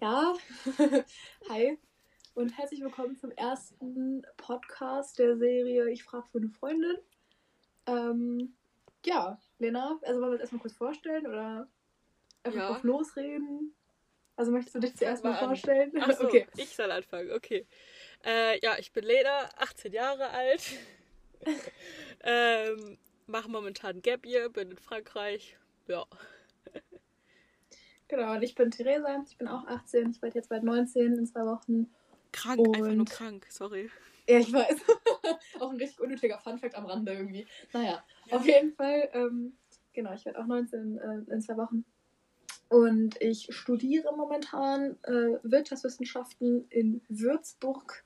Ja, hi und herzlich willkommen zum ersten Podcast der Serie Ich frage für eine Freundin. Ähm, ja, Lena, also wollen wir uns erstmal kurz vorstellen oder einfach Ja. drauf losreden? Also möchtest du dich zuerst mal Mal vorstellen? Ach so, okay. ich soll anfangen, okay. Äh, ja, ich bin Lena, 18 Jahre alt. ähm, mache momentan Gap Year, bin in Frankreich. Ja. Genau, und ich bin Theresa, ich bin auch 18, ich werde jetzt bald 19 in zwei Wochen. Krank, einfach nur Und- krank, sorry. Ja, ich weiß. auch ein richtig unnötiger Funfact am Rande irgendwie. Naja, auf jeden Fall, ähm, genau, ich werde auch 19 äh, in zwei Wochen. Und ich studiere momentan äh, Wirtschaftswissenschaften in Würzburg.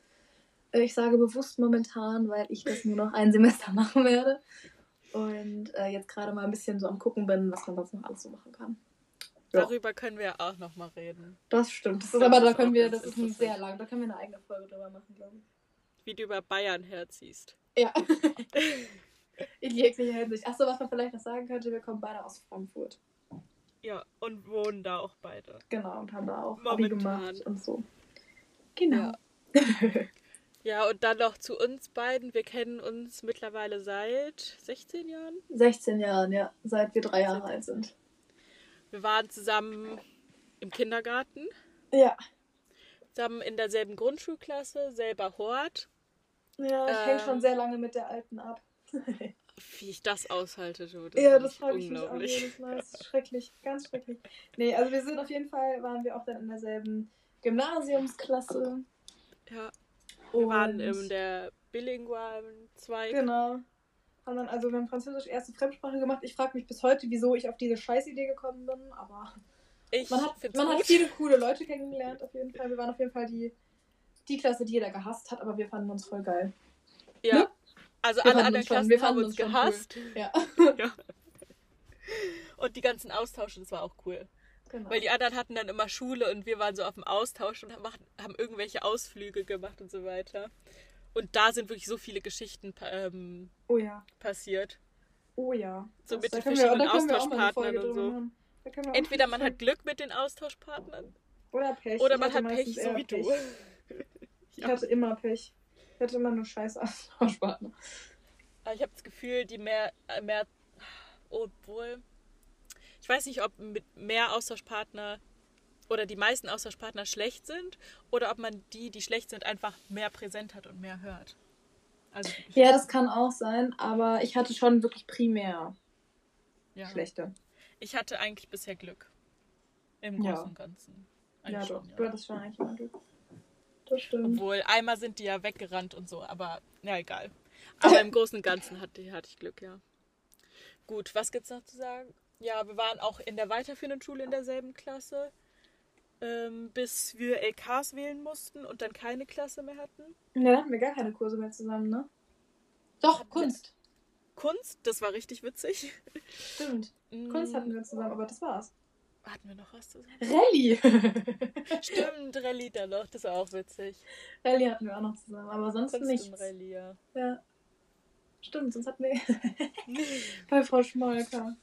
Äh, ich sage bewusst momentan, weil ich das nur noch ein Semester machen werde. Und äh, jetzt gerade mal ein bisschen so am Gucken bin, was man sonst noch alles so machen kann. Ja. Darüber können wir ja auch nochmal reden. Das stimmt. Das ist, aber da können wir, das ist ein sehr lang, da können wir eine eigene Folge drüber machen, glaube ich. Wie du über Bayern herziehst. Ja. In jeglicher Hinsicht. Achso, was man vielleicht noch sagen könnte, wir kommen beide aus Frankfurt. Ja, und wohnen da auch beide. Genau, und haben da auch Abi Momentan. gemacht und so. Genau. Ja, und dann noch zu uns beiden. Wir kennen uns mittlerweile seit 16 Jahren. 16 Jahren, ja, seit wir drei Jahre alt sind. Wir waren zusammen im Kindergarten, Ja. zusammen in derselben Grundschulklasse, selber Hort. Ja, ich hänge Ähm. schon sehr lange mit der Alten ab. Wie ich das aushalte, du. Das ja, das frage ich mich auch jedes Mal. Das ist schrecklich, ganz schrecklich. Nee, also wir sind auf jeden Fall, waren wir auch dann in derselben Gymnasiumsklasse. Ja, wir waren Und- in der bilingualen Zweig. Genau. Haben dann, also wir haben Französisch erste Fremdsprache gemacht. Ich frage mich bis heute, wieso ich auf diese Scheißidee gekommen bin, aber Ich man hat, man hat viele coole Leute kennengelernt, auf jeden Fall. Wir waren auf jeden Fall die, die Klasse, die jeder gehasst hat, aber wir fanden uns voll geil. ja. ne? Also Wir alle anderen Klassen wir haben fanden uns uns gehasst. Ja, Ja. Und die ganzen Austausche, das war auch cool. genau. Weil die anderen hatten dann immer Schule und wir waren so auf dem Austausch und haben, haben irgendwelche Ausflüge gemacht und so weiter. Und da sind wirklich so viele Geschichten ähm, oh ja, passiert. oh ja. So mit den verschiedenen wir Austauschpartnern und so. Entweder man hat Glück mit den Austauschpartnern Oder Pech. oder man hat Pech, so wie du. Pech. Ich hatte immer Pech. Ich hatte immer nur scheiß Austauschpartner. Aber ich habe das Gefühl, die mehr, äh, mehr, obwohl, ich weiß nicht, ob mit mehr Austauschpartner oder die meisten Austauschpartner schlecht sind oder ob man die, die schlecht sind, einfach mehr präsent hat und mehr hört. Also Ja, das kann auch sein, aber ich hatte schon wirklich primär ja. schlechte. Ich hatte eigentlich bisher Glück. Im Ja. Großen und Ganzen. Ja, Eigentlich doch. schon, Du hattest schon eigentlich immer Glück. Das stimmt. Obwohl, einmal sind die ja weggerannt und so, aber ja, egal. Aber im Großen und Ganzen hatte, hatte ich Glück, ja. Gut, was gibt's noch zu sagen? Ja, wir waren auch in der weiterführenden Schule in derselben Klasse, ähm, bis wir LKs wählen mussten und dann keine Klasse mehr hatten. Ja, da hatten wir gar keine Kurse mehr zusammen, ne? Doch, Hatten wir- Kunst. Kunst, das war richtig witzig. Stimmt. Kunst hatten wir zusammen, aber das war's. Hatten wir noch was zusammen? Rallye. Stimmt, Rallye dann noch, das war auch witzig. Rallye hatten wir auch noch zusammen, aber sonst Kunst nichts. und Rallye, ja. Ja. Stimmt, sonst hatten wir bei Frau Schmolker.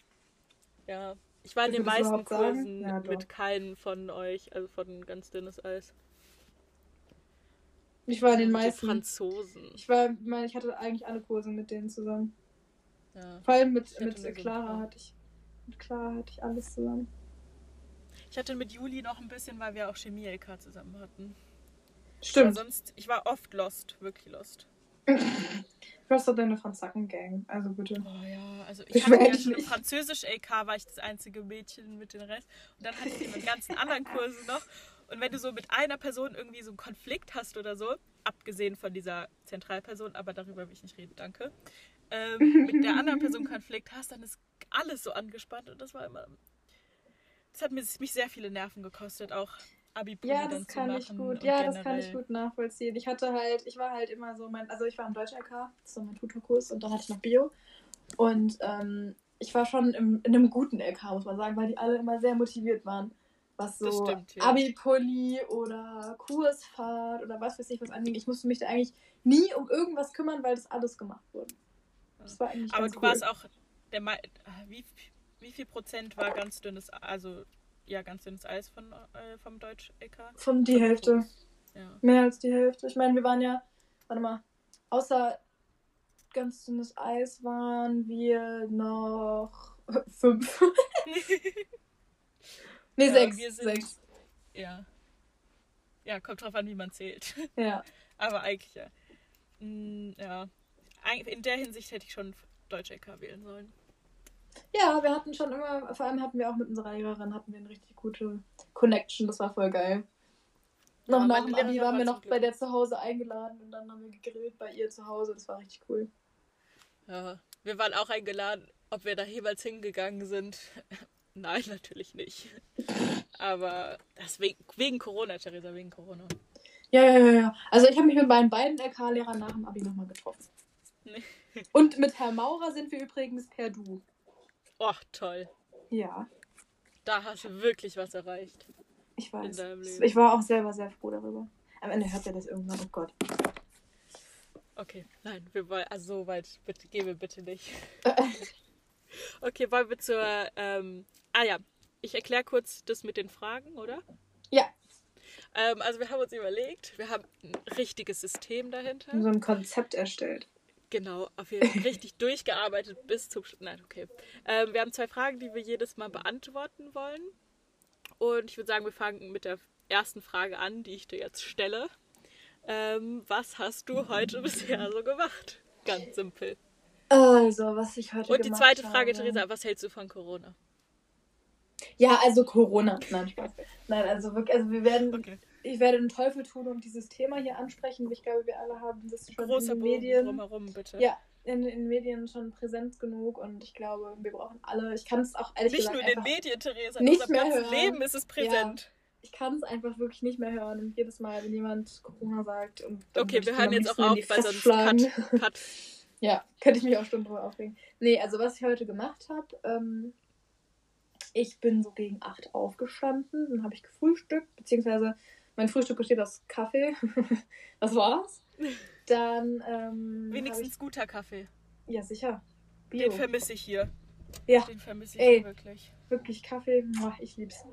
Ja, ich war in den meisten? Kursen Ja, mit keinem von euch, also von ganz dünnes Eis. Ich war in den Die meisten. Franzosen. Ich war, ich meine, ich hatte eigentlich alle Kurse mit denen zusammen. Ja. Vor allem mit, mit so Clara hatte ich. Mit Clara hatte ich alles zusammen. Ich hatte mit Juli noch ein bisschen, weil wir auch Chemie-LK zusammen hatten. Stimmt. Aber sonst, ich war oft lost, wirklich lost. Hast doch deine Franzacken-Gang, also bitte. Oh ja, also ich Ich hatte ja schon im nicht. Französisch-LK war ich das einzige Mädchen mit den Rest. Und dann hatte ich die ganzen anderen Kursen noch. Und wenn du so mit einer Person irgendwie so einen Konflikt hast oder so, abgesehen von dieser Zentralperson, aber darüber will ich nicht reden, danke, ähm, mit der anderen Person Konflikt hast, dann ist alles so angespannt und das war immer. Das hat mich sehr viele Nerven gekostet, auch abi Ja, das kann ich gut. Ja, das kann ich generell. gut nachvollziehen. Ich hatte halt, ich war halt immer so mein, also ich war im Deutsch-LK, das war mein Tutorkurs und dann hatte ich noch Bio. Und ähm, ich war schon im, in einem guten LK, muss man sagen, weil die alle immer sehr motiviert waren. Was so stimmt, ja. Abi-Pulli oder Kursfahrt oder was weiß ich was anging. Ich musste mich da eigentlich nie um irgendwas kümmern, weil das alles gemacht wurde. Das war eigentlich Aber du cool. warst auch der wie, wie viel Prozent war ganz dünnes, also ja, ganz dünnes Eis von, äh, vom Deutsch-EK. Von die Hälfte. Ja. Mehr als die Hälfte. Ich meine, wir waren ja, warte mal, außer ganz dünnes Eis waren wir noch fünf. nee, Ja, sechs. wir sind- Sechs. Ja. Ja, kommt drauf an, wie man zählt. Ja. Aber eigentlich ja. Mm, ja. In der Hinsicht hätte ich schon Deutsch-EK wählen sollen. Ja, wir hatten schon immer, vor allem hatten wir auch mit unserer Lehrerin, hatten wir eine richtig gute Connection, das war voll geil. Noch Ja, nach meine dem Abi waren wir noch bei der zu Hause eingeladen und dann haben wir gegrillt bei ihr zu Hause, das war richtig cool. Ja. Wir waren auch eingeladen, ob wir da jeweils hingegangen sind. Nein, natürlich nicht. Aber das wegen, wegen Corona, Theresa, wegen Corona. Ja, ja, ja, ja. Also ich habe mich mit meinen beiden LK-Lehrern nach dem Abi nochmal getroffen. Nee. Und mit Herr Maurer sind wir übrigens per Du. Oh, toll. Ja, Da hast du wirklich was erreicht. ich weiß. Ich war auch selber sehr froh darüber. Am Ende hört er das irgendwann, oh Gott. Okay, nein, wir wollen, also so weit bitte, gehen wir bitte nicht. Okay, wollen wir zur, ähm, ah ja, ich erkläre kurz das mit den Fragen, oder? Ja, Ähm, also wir haben uns überlegt, wir haben ein richtiges System dahinter. so ein Konzept erstellt. Genau, auf jeden Fall richtig durchgearbeitet bis zum, Sch- nein, okay. Ähm, wir haben zwei Fragen, die wir jedes Mal beantworten wollen. Und ich würde sagen, wir fangen mit der ersten Frage an, die ich dir jetzt stelle. Ähm, was hast du heute bisher so gemacht? Ganz simpel. Also, was ich heute Und die zweite Frage, habe. Theresa, was hältst du von Corona? Ja, also Corona. Nein, Spaß. Nein, also wirklich, also wir werden, Okay. Ich werde den Teufel tun und dieses Thema hier ansprechen. Ich glaube, wir alle haben das schon Großer in den Medien. drumherum, bitte. Ja, in den Medien schon präsent genug und ich glaube, wir brauchen alle. Ich kann es auch ehrlich Nicht gesagt nur in den Medien, Theresa, in nicht unserem ganzen hören. Leben ist es präsent. ich kann es einfach wirklich nicht mehr hören. Und jedes Mal, wenn jemand Corona sagt und Okay, wir hören jetzt auch auf, die weil sonst. Cut, Cut. Ja, könnte ich mich auch Stunden drüber aufregen. Nee, also was ich heute gemacht habe, ähm, ich bin so gegen 8 aufgestanden, dann habe ich gefrühstückt, beziehungsweise mein Frühstück besteht aus Kaffee. das war's. Dann, ähm, Wenigstens guter Kaffee. Ich, ja, sicher. Den Bio. vermisse ich hier. Ja, Den vermisse ich Ey. hier wirklich. wirklich Kaffee. Ich lieb's.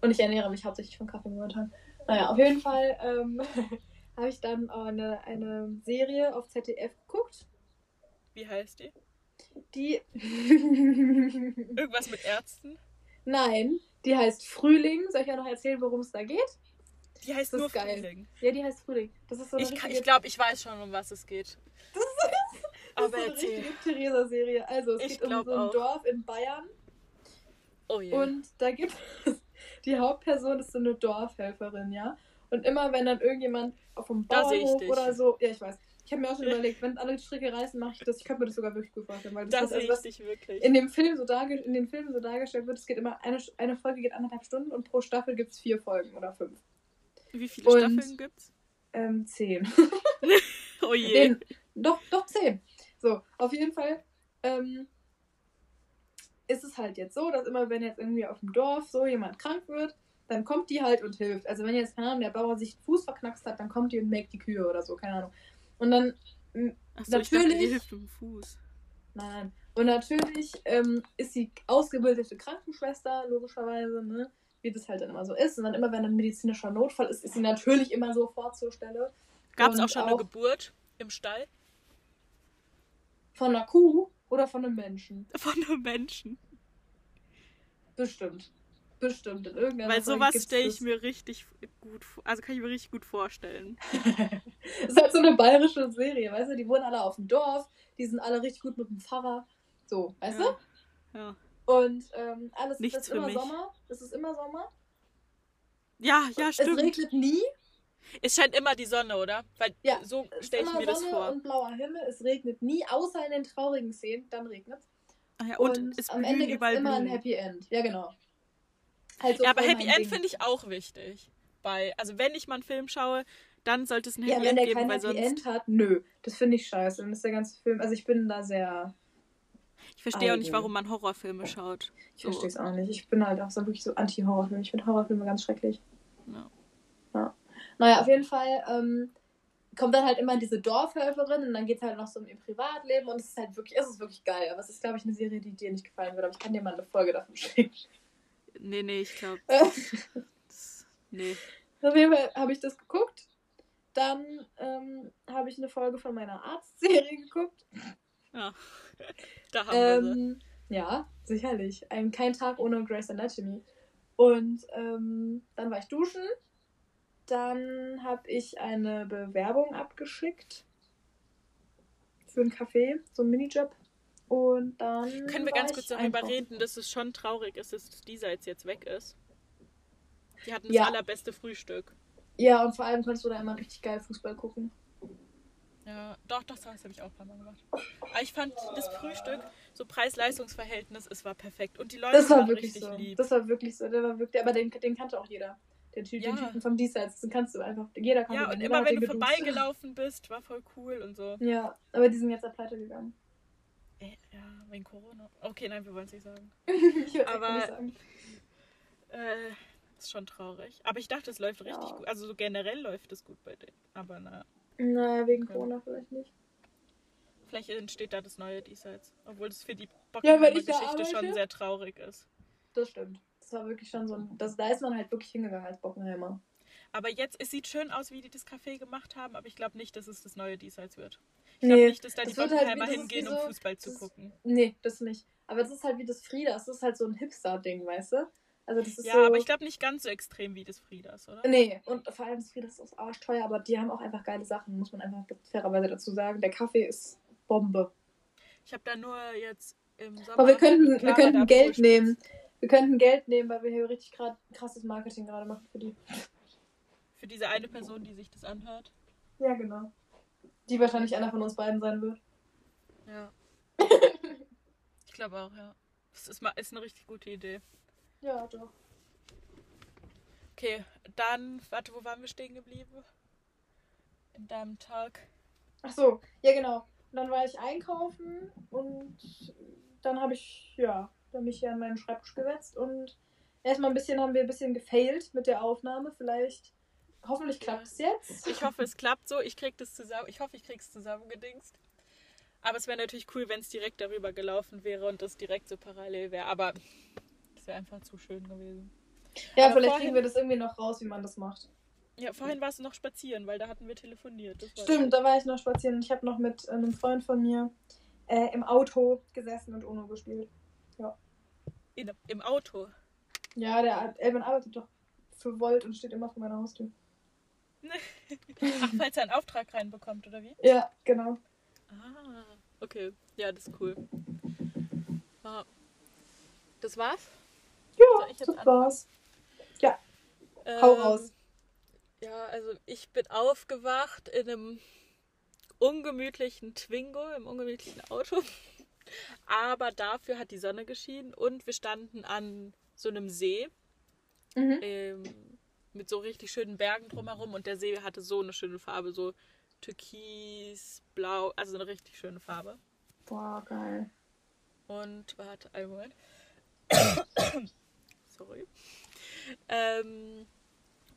Und ich ernähre mich hauptsächlich von Kaffee momentan. Naja, auf jeden Fall ähm, habe ich dann eine, eine Serie auf ZDF geguckt, Wie heißt die? die Irgendwas mit Ärzten? Nein, die heißt Frühling. Soll ich ja noch erzählen, worum es da geht? Die heißt Das nur ist. Frühling. Ja, die heißt Frühling. Das ist so Ich, richtige, ich glaube, ich weiß schon, um was es geht. das Aber ist so eine erzähl. richtige Theresa-Serie. Also, es Ich geht um so ein auch. Dorf in Bayern. Oh je. Und da gibt es, die Hauptperson ist so eine Dorfhelferin, ja. Und immer wenn dann irgendjemand auf dem ich Bauernhof oder so, ja, ich weiß. Ich habe mir auch schon überlegt, wenn alle Stricke reißen, mache ich das. Ich könnte mir das sogar wirklich gut vorstellen, weil das, da was, sehe also ich was dich wirklich. in dem Film so in den Filmen so dargestellt wird, es geht immer eine, eine Folge geht anderthalb Stunden und pro Staffel gibt es vier Folgen oder fünf. Wie viele Und- Staffeln gibt's? Ähm, zehn. Oh je. Nee, doch, doch zehn. So, auf jeden Fall ähm, ist es halt jetzt so, dass immer, wenn jetzt irgendwie auf dem Dorf so jemand krank wird, dann kommt die halt und hilft. Also wenn jetzt, keine Ahnung, der Bauer sich den Fuß verknackst hat, dann kommt die und melkt die Kühe oder so, keine Ahnung. Und dann, m, Achso, ich dachte, die natürlich- hilft dem Fuß. nein. Und natürlich ähm, ist sie ausgebildete Krankenschwester, logischerweise, ne? Wie das halt dann immer so ist. Und dann immer, wenn ein medizinischer Notfall ist, ist sie natürlich immer sofort zur Stelle. Gab es auch schon eine Geburt im Stall? Von einer Kuh oder von einem Menschen. Von einem Menschen. Bestimmt. Bestimmt. In irgendeiner Weil sowas stelle ich mir richtig gut vor. Also kann ich mir richtig gut vorstellen. Das ist halt so eine bayerische Serie, weißt du? Die wohnen alle auf dem Dorf, die sind alle richtig gut mit dem Pfarrer. So, weißt ja. Ja. Und ähm, alles Nichts es ist immer mich. Sommer. Es ist immer Sommer. ja, ja, Es stimmt. regnet nie. Es scheint immer die Sonne, oder? Weil Ja, so Es stelle ich mir das Sonne vor. und blauer Himmel. Es regnet nie, außer in den traurigen Szenen. Dann regnet Ah ja, Und, und, es am Ende gibt es immer ein. Happy End. Ja, genau. Halt so ja, aber Happy End finde ich auch wichtig. Bei, also wenn ich mal einen Film schaue, dann sollte es ein Ja, Happy wenn End der geben, kein weil Happy sonst. End hat, nö. Das finde ich scheiße. Dann ist der ganze Film. Also ich bin da sehr. Ich verstehe auch nicht, warum man Horrorfilme schaut. Ich So. verstehe es auch nicht. Ich bin halt auch so wirklich so anti-Horrorfilm. Ich finde Horrorfilme ganz schrecklich. Ja. Ja. Naja, auf jeden Fall ähm, kommt dann halt immer diese Dorfhelferin und dann geht es halt noch so um ihr Privatleben und es ist halt wirklich, es ist wirklich geil. Aber es ist, glaube ich, eine Serie, die dir nicht gefallen wird. Aber ich kann dir mal eine Folge davon schicken. Nee, nee, ich glaube. nee. Auf jeden Fall habe ich das geguckt. Dann ähm, habe ich eine Folge von meiner Arztserie geguckt. Ja, da haben ähm, wir sie. Ja, sicherlich. Ein, kein Tag ohne Grace Anatomy. Und ähm, dann war ich duschen. Dann habe ich eine Bewerbung abgeschickt für einen Café, so einen Minijob. Und dann. Können wir ganz kurz darüber reden, dass es schon traurig ist, dass dieser jetzt, jetzt weg ist? Die hatten das ja. allerbeste Frühstück. Ja, und vor allem kannst du da immer richtig geil Fußball gucken. Ja, doch, doch, das habe ich auch ein paar Mal gemacht. Aber ich fand das Frühstück, so Preis-Leistungs-Verhältnis, es war perfekt. Und die Leute das war waren wirklich richtig so. lieb. Das war wirklich so. Der war wirklich, aber den, den kannte auch jeder. Den, Typ, ja. den Typen vom Diesseits, den kannst du einfach, jeder kann Ja, und immer wenn du vorbeigelaufen bist, war voll cool und so. Ja, aber die sind jetzt auf Pleite gegangen. Äh, ja, wegen Corona. Okay, nein, wir wollen es nicht sagen. ich aber, nicht sagen. Äh, ist schon traurig. Aber ich dachte, es läuft richtig ja. gut. Also so generell läuft es gut bei denen. Aber naja. Naja, wegen ja. Corona vielleicht nicht. Vielleicht entsteht da das neue Diesseits. Obwohl es für die Bockenheimer-Geschichte ja, schon sehr traurig ist. Das stimmt. Das war wirklich schon so ein. Das, da ist man halt wirklich hingegangen als Bockenheimer. Aber jetzt, es sieht schön aus, wie die das Café gemacht haben, aber ich glaube nicht, dass es das neue Diesseits wird. Ich glaube nee, nicht, dass da die halt Bockenheimer halt, hingehen, so, um Fußball zu gucken. Nee, das nicht. Aber das ist halt wie das Frieda. Das ist halt so ein Hipster-Ding, weißt du? Also das ist ja, so, aber ich glaube nicht ganz so extrem wie das Friedas, oder? Nee, und vor allem das Friedas ist auch teuer, aber die haben auch einfach geile Sachen, muss man einfach fairerweise dazu sagen. Der Kaffee ist Bombe. Ich habe da nur jetzt im Sommer. Aber wir könnten, wir könnten Geld nehmen. Wir könnten Geld nehmen, weil wir hier richtig grad krasses Marketing gerade machen für die. Für diese eine Person, die sich das anhört. Ja, genau. Die wahrscheinlich einer von uns beiden sein wird. Ja. ich glaube auch, ja. Das ist, mal, ist eine richtig gute Idee. Ja, doch. Okay, dann, warte, wo waren wir stehen geblieben? In deinem Tag. Ach so, ja genau. Und dann war ich einkaufen und dann habe ich, ja, dann mich hier an meinen Schreibtisch gesetzt und erstmal ein bisschen haben wir ein bisschen gefailt mit der Aufnahme. Vielleicht, hoffentlich klappt es jetzt. Ich hoffe, es klappt so. Ich krieg das zusammen. Ich hoffe, ich krieg's zusammengedingst. Aber es wäre natürlich cool, wenn es direkt darüber gelaufen wäre und das direkt so parallel wäre. Aber wäre einfach zu schön gewesen. Ja, Aber vielleicht vorhin, kriegen wir das irgendwie noch raus, wie man das macht. Ja, vorhin warst du noch spazieren, weil da hatten wir telefoniert. Stimmt, da war ich noch spazieren und ich habe noch mit einem Freund von mir äh, im Auto gesessen und UNO gespielt. Ja. In, Im Auto? Ja, der Elvin arbeitet doch für Volt und steht immer vor meiner Haustür. Ach, falls er einen Auftrag reinbekommt, oder wie? Ja, genau. Ah, okay. Ja, das ist cool. Das war's? Ja, das war's. Ja. Ähm, Hau raus. Ja, also ich bin aufgewacht in einem ungemütlichen Twingo, im ungemütlichen Auto. Aber dafür hat die Sonne geschienen und wir standen an so einem See mhm. ähm, mit so richtig schönen Bergen drumherum und der See hatte so eine schöne Farbe, so türkis, blau, also eine richtig schöne Farbe. Boah, geil. Und warte, einen Moment. Sorry. Ähm,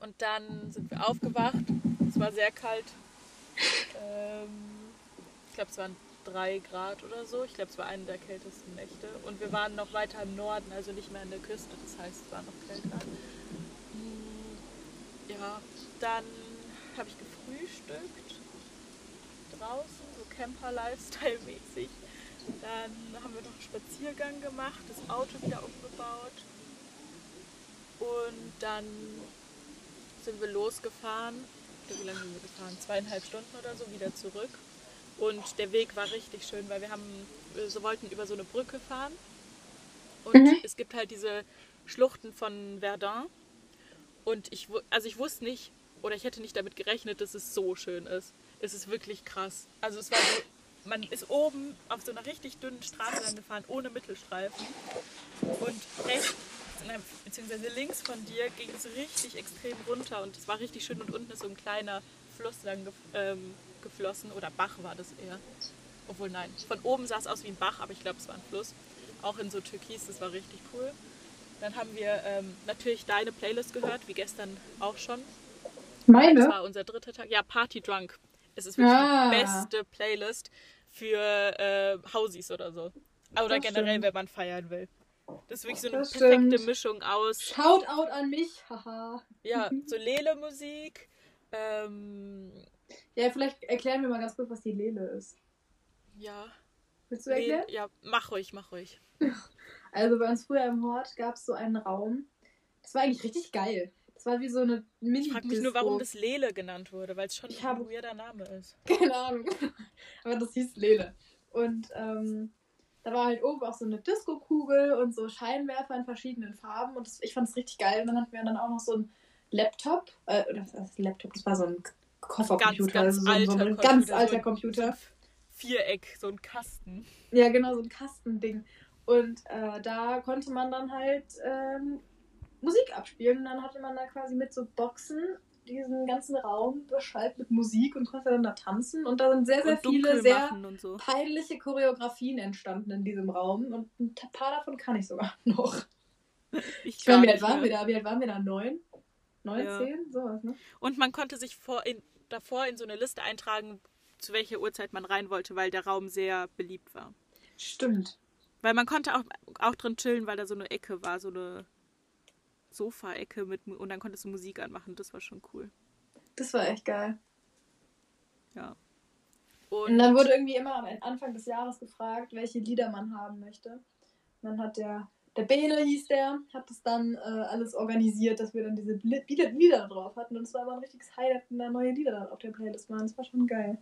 und dann sind wir aufgewacht. Es war sehr kalt. Ähm, ich glaube, es waren drei Grad oder so. Ich glaube, es war eine der kältesten Nächte. Und wir waren noch weiter im Norden, also nicht mehr an der Küste. Das heißt, es war noch kälter. Hm, ja, dann habe ich gefrühstückt. Draußen, so Camper-Lifestyle-mäßig. Dann haben wir noch einen Spaziergang gemacht, das Auto wieder umgebaut. Und dann sind wir losgefahren. Wie lange sind wir gefahren? Zweieinhalb Stunden oder so wieder zurück. Und der Weg war richtig schön, weil wir haben, wir wollten über so eine Brücke fahren. Und mhm. es gibt halt diese Schluchten von Verdun. Und ich, also ich wusste nicht, oder ich hätte nicht damit gerechnet, dass es so schön ist. Es ist wirklich krass. Also es war so man ist oben auf so einer richtig dünnen Straße lang gefahren, ohne Mittelstreifen. Und rechts, beziehungsweise links von dir ging es richtig extrem runter und es war richtig schön und unten ist so ein kleiner Fluss lang ähm, geflossen oder Bach war das eher. Obwohl nein, von oben sah es aus wie ein Bach, aber ich glaube es war ein Fluss. Auch in so Türkis, das war richtig cool. Dann haben wir ähm, natürlich deine Playlist gehört, wie gestern auch schon. Meine? Das war unser dritter Tag. Ja, Party Drunk. Es ist wirklich ah. die beste Playlist für äh, Hausies oder so. Oder das generell, stimmt. wenn man feiern will. Das ist wirklich so eine Das perfekte stimmt. Mischung aus, Shoutout an mich, haha. ja, so Lele-Musik, ähm, Ja, vielleicht erklären wir mal ganz kurz, was die Lele ist. ja, Willst du erklären? Le ja, mach ruhig, mach ruhig. Also bei uns früher im Hort gab es so einen Raum. Das war eigentlich richtig geil. Das war wie so eine mini Ich frage mich nur, warum das Lele genannt wurde, weil es schon Ich ein weirder Name ist. Keine Ahnung. Aber das hieß Lele. Und ähm, da war halt oben auch so eine Disco-Kugel und so Scheinwerfer in verschiedenen Farben. Und das, ich fand es richtig geil. Und dann hatten wir dann auch noch so einen Laptop. Äh, oder was heißt Laptop? Das war so ein Koffercomputer. Also so, so ein ganz alter ein- Computer. Viereck, so ein Kasten. Ja, genau, so ein Kastending. Und äh, da konnte man dann halt ähm, Musik abspielen. Und dann hatte man da quasi mit so Boxen diesen ganzen Raum beschallt mit Musik und konnte dann da tanzen. Und da sind sehr, sehr und viele sehr so. peinliche Choreografien entstanden in diesem Raum. Und ein paar davon kann ich sogar noch. Ich Ich meine, wie alt waren wir da? Wie alt waren wir da? Neun? Neun, Ja. zehn? Sowas, ne? Und man konnte sich vor in, davor in so eine Liste eintragen, zu welcher Uhrzeit man rein wollte, weil der Raum sehr beliebt war. Stimmt. Weil man konnte auch, auch drin chillen, weil da so eine Ecke war, so eine Sofa-Ecke mit und dann konntest du Musik anmachen. Das war schon cool. Das war echt geil. Ja. Und Und dann wurde irgendwie immer am Anfang des Jahres gefragt, welche Lieder man haben möchte. Und dann hat der, der Bene hieß der, hat das dann äh, alles organisiert, dass wir dann diese Li- Lieder, Lieder drauf hatten. Und es war immer ein richtiges Highlight, wenn da neue Lieder dann auf der Playlist waren. Das war schon geil.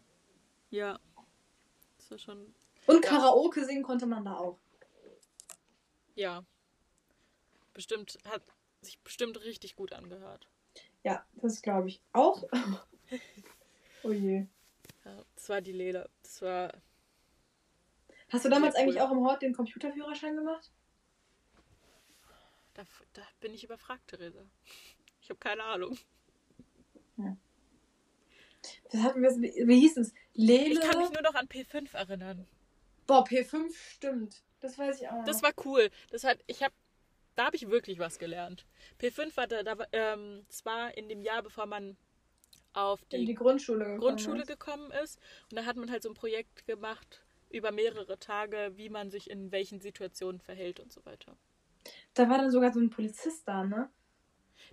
ja. Das war schon. Und Karaoke singen konnte man da auch. Ja. Bestimmt, hat sich bestimmt richtig gut angehört. Ja, das glaube ich auch. oh je. Ja, das war die Lele. Das war. Hast du damals cool. eigentlich auch im Hort den Computerführerschein gemacht? Da, da bin ich überfragt, Theresa. Ich habe keine Ahnung. Das hatten wir, wie, hieß es? Lele. Ich kann mich nur noch an P5 erinnern. Boah, P5 stimmt. Das weiß ich auch. Das war cool. Das hat, ich habe, da habe ich wirklich was gelernt. P5 war da, da ähm, zwar in dem Jahr, bevor man auf die, die Grundschule gekommen. Grundschule ist. gekommen ist. Und da hat man halt so ein Projekt gemacht über mehrere Tage, wie man sich in welchen Situationen verhält und so weiter. Da war dann sogar so ein Polizist da, ne?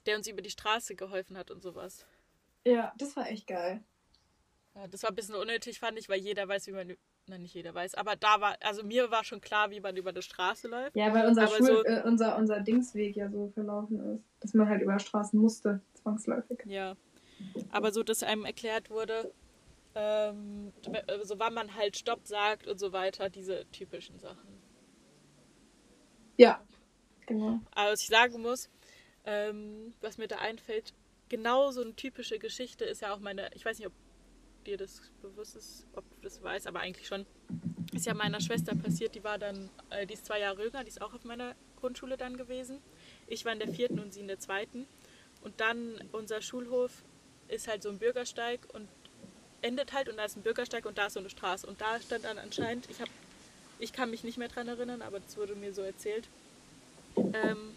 Der uns über die Straße geholfen hat und sowas. Ja, das war echt geil. Ja, das war ein bisschen unnötig, fand ich, weil jeder weiß, wie man. Nein, nicht jeder weiß, aber da war, also mir war schon klar, wie man über eine Straße läuft. Ja, weil unser, Schul so- äh, unser, unser Dingsweg ja so verlaufen ist. Dass man halt über Straßen musste, zwangsläufig. Ja. Aber so, dass einem erklärt wurde, ähm, so wann man halt Stopp sagt und so weiter, diese typischen Sachen. Ja, genau. Aber was ich sagen muss, ähm, was mir da einfällt, genau so eine typische Geschichte ist ja auch meine, ich weiß nicht, ob dir das bewusst ist, ob du das weißt, aber eigentlich schon, ist ja meiner Schwester passiert, die war dann, äh, die ist zwei Jahre jünger, die ist auch auf meiner Grundschule dann gewesen. Ich war in der vierten und sie in der zweiten. Und dann unser Schulhof ist halt so ein Bürgersteig und endet halt und da ist ein Bürgersteig und da ist so eine Straße. Und da stand dann anscheinend, ich habe, ich kann mich nicht mehr dran erinnern, aber das wurde mir so erzählt, ähm,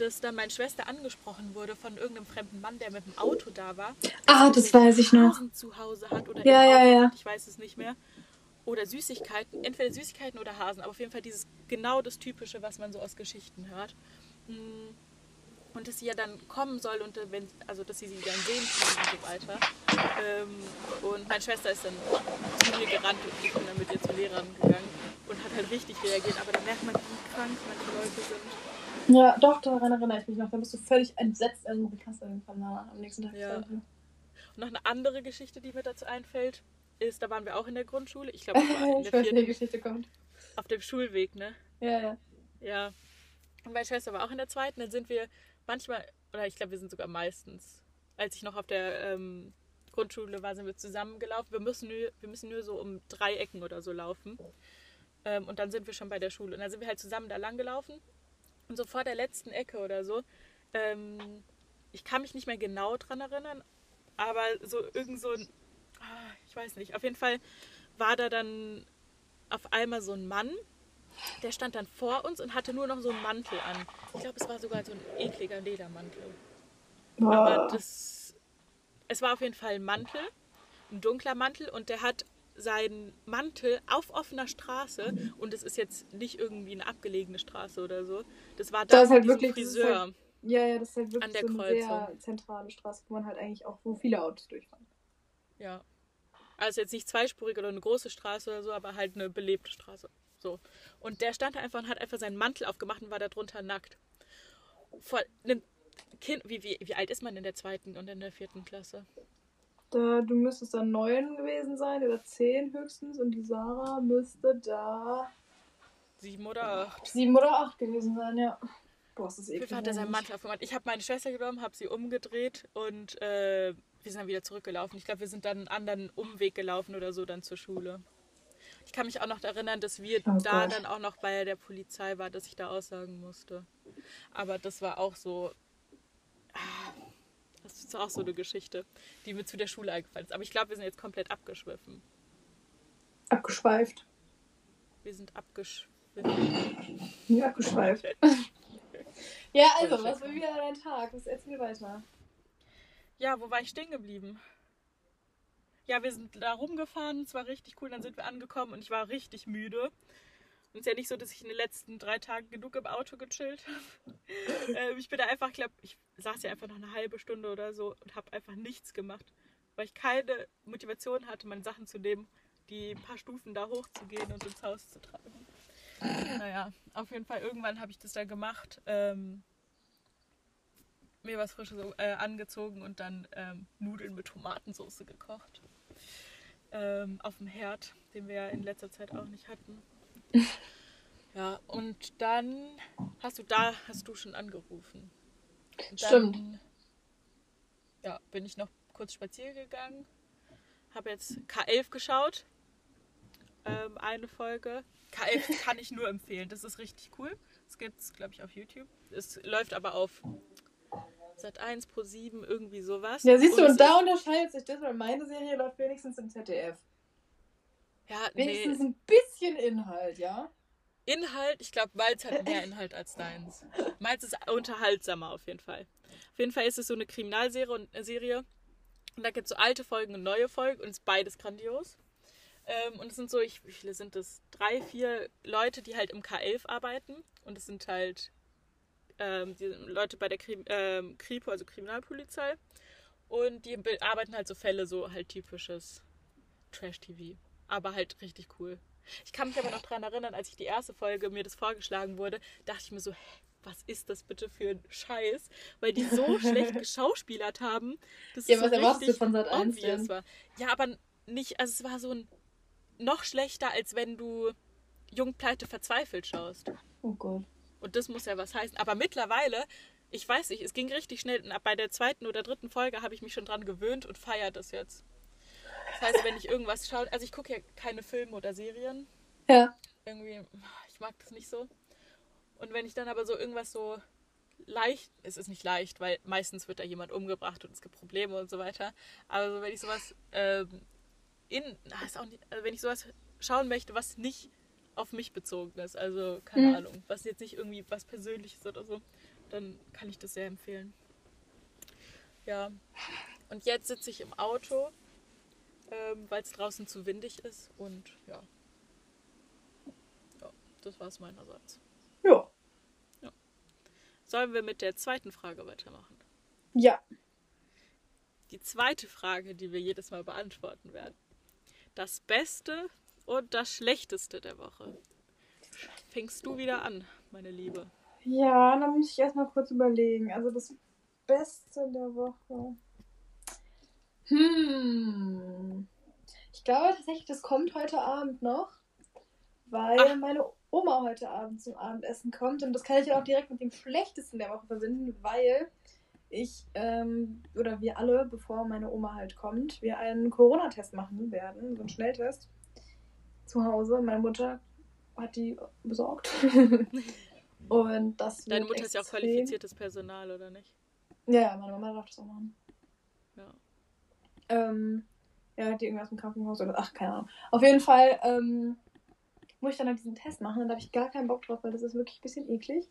dass dann meine Schwester angesprochen wurde von irgendeinem fremden Mann, der mit dem Auto da war. Ah, das weiß ich noch. Hasen zu Hause hat oder Ja, ja, ja. hat, ich weiß es nicht mehr. Oder Süßigkeiten, entweder Süßigkeiten oder Hasen, aber auf jeden Fall dieses genau das Typische, was man so aus Geschichten hört. Mm, Und dass sie ja dann kommen soll und äh, wenn, also dass sie sie dann sehen kann und so weiter. Ähm, und meine Schwester ist dann zu mir gerannt und ich bin dann mit ihr zu Lehrern gegangen und hat halt richtig reagiert. Aber da merkt man, wie krank manche Leute sind. Ja, doch, daran erinnere ich mich noch. Da bist du völlig entsetzt in die Kasse gekommen am nächsten Tag. Ja. Und noch eine andere Geschichte, die mir dazu einfällt, ist, da waren wir auch in der Grundschule. Ich glaube, ich weiß, die Geschichte kommt. auf dem Schulweg, ne? Ja, ja. Ja. Und meine Schwester war auch in der zweiten. Dann sind wir manchmal, oder ich glaube, wir sind sogar meistens, als ich noch auf der ähm, Grundschule war, sind wir zusammengelaufen. Wir müssen, nur, wir müssen nur so um drei Ecken oder so laufen. Ähm, und dann sind wir schon bei der Schule. Und dann sind wir halt zusammen da lang gelaufen. Und so vor der letzten Ecke oder so, ähm, ich kann mich nicht mehr genau dran erinnern, aber so irgend so ein, ah, ich weiß nicht, auf jeden Fall war da dann auf einmal so ein Mann, der stand dann vor uns und hatte nur noch so einen Mantel an. Ich glaube, es war sogar so ein ekliger Ledermantel. Aber das. Es war auf jeden Fall ein Mantel, ein dunkler Mantel und der hat seinen Mantel auf offener Straße und es ist jetzt nicht irgendwie eine abgelegene Straße oder so. Das war da halt bei diesem wirklich das Friseur. halt, Ja, ja, das ist halt wirklich An der so eine Kreuzung. sehr zentrale Straße, wo man halt eigentlich auch, wo viele Autos durchfahren. Ja. Also jetzt nicht zweispurig oder eine große Straße oder so, aber halt eine belebte Straße. So. Und der stand da einfach und hat einfach seinen Mantel aufgemacht und war da drunter nackt. Vor einem Kind, wie, wie, wie alt ist man in der zweiten und in der vierten Klasse? Da, du müsstest dann neun gewesen sein oder zehn höchstens und die Sarah müsste da Sieben oder acht. sieben oder acht gewesen sein, ja. Boah, ist das eklig. Hat er seinen. Mantel aufgemacht. Ich habe meine Schwester genommen, habe sie umgedreht und äh, wir sind dann wieder zurückgelaufen. Ich glaube, wir sind dann einen anderen Umweg gelaufen oder so dann zur Schule. Ich kann mich auch noch erinnern, dass wir Oh da Gott. dann auch noch bei der Polizei waren, dass ich da aussagen musste. Aber das war auch so. ah, Das ist auch so eine Geschichte, die mir zu der Schule eingefallen ist. Aber ich glaube, wir sind jetzt komplett abgeschwiffen. Abgeschweift. Wir sind abgeschwiffen. Ja, abgeschweift. ja, also, was war wieder dein Tag? Was erzähl weiter? Ja, wo war ich stehen geblieben? Ja, wir sind da rumgefahren, es war richtig cool, dann sind wir angekommen und ich war richtig müde. Und es ist ja nicht so, dass ich in den letzten drei Tagen genug im Auto gechillt habe. ähm, ich bin da einfach, ich glaube, ich saß ja einfach noch eine halbe Stunde oder so und habe einfach nichts gemacht, weil ich keine Motivation hatte, meine Sachen zu nehmen, die paar Stufen da hochzugehen und ins Haus zu tragen. Naja, auf jeden Fall, irgendwann habe ich das dann gemacht. Ähm, mir was Frisches äh, angezogen und dann ähm, Nudeln mit Tomatensauce gekocht. Ähm, auf dem Herd, den wir ja in letzter Zeit auch nicht hatten. Ja, und dann hast du da, hast du schon angerufen. Und dann, Stimmt. Ja, bin ich noch kurz spazieren gegangen. Habe jetzt K11 geschaut. Ähm, eine Folge. K11 kann ich nur empfehlen. Das ist richtig cool. Das gibt es, glaube ich, auf YouTube. Es läuft aber auf Sat 1 Pro 7, irgendwie sowas. Ja, siehst du, es und da unterscheidet sich das, weil meine Serie läuft wenigstens im ZDF. Ja, nee, Wenigstens ein bisschen Inhalt, ja? Inhalt, ich glaube, Malz hat mehr Inhalt als deins. Malz ist unterhaltsamer auf jeden Fall. Auf jeden Fall ist es so eine Kriminalserie und äh, Serie. Und da gibt es so alte Folgen und neue Folgen und es ist beides grandios. Ähm, und es sind so, ich, wie viele sind das? Drei, vier Leute, die halt im K11 arbeiten. Und es sind halt ähm, die Leute bei der Krim, ähm, Kripo, also Kriminalpolizei. Und die bearbeiten halt so Fälle, so halt typisches Trash-TV. Aber halt richtig cool. Ich kann mich aber noch daran erinnern, als ich die erste Folge mir das vorgeschlagen wurde, dachte ich mir so, hä, was ist das bitte für ein Scheiß? Weil die so schlecht geschauspielert haben. dass Ja, es was so erwartest du von Sat. 1 obvious denn? war. Ja, aber nicht, also es war so ein noch schlechter, als wenn du Jung Pleite verzweifelt schaust. Oh Gott. Und das muss ja was heißen. Aber mittlerweile, ich weiß nicht, es ging richtig schnell. Und ab bei der zweiten oder dritten Folge habe ich mich schon dran gewöhnt und feiere das jetzt. Das heißt, wenn ich irgendwas schaue, also ich gucke ja keine Filme oder Serien. Ja. Irgendwie, ich mag das nicht so. Und wenn ich dann aber so irgendwas so leicht, es ist nicht leicht, weil meistens wird da jemand umgebracht und es gibt Probleme und so weiter. Aber so, wenn ich sowas ähm, in, na, ist auch nicht, also wenn ich sowas schauen möchte, was nicht auf mich bezogen ist, also keine Mhm. Ahnung, was jetzt nicht irgendwie was Persönliches oder so, dann kann ich das sehr empfehlen. Ja. Und jetzt sitze ich im Auto, ähm, weil es draußen zu windig ist und ja. Ja, das war's meinerseits. Ja. Sollen wir mit der zweiten Frage weitermachen? Ja. Die zweite Frage, die wir jedes Mal beantworten werden. Das Beste und das Schlechteste der Woche. Fängst du wieder an, meine Liebe? Ja, dann muss ich erstmal kurz überlegen. Also das Beste der Woche. Hm. Ich glaube tatsächlich, das kommt heute Abend noch, weil Ach. meine Oma heute Abend zum Abendessen kommt. Und das kann ich ja auch direkt mit dem Schlechtesten der Woche verbinden, weil ich ähm, oder wir alle, bevor meine Oma halt kommt, wir einen Corona-Test machen werden, so einen Schnelltest zu Hause. Meine Mutter hat die besorgt. Und das Deine Mutter ist ja auch qualifiziertes Personal, oder nicht? Ja, ja, meine Mama darf das auch machen. Ja. Ähm, ja, die irgendwas im Krankenhaus oder ach, keine Ahnung. Auf jeden Fall ähm, muss ich dann halt diesen Test machen. Dann habe ich gar keinen Bock drauf, weil das ist wirklich ein bisschen eklig.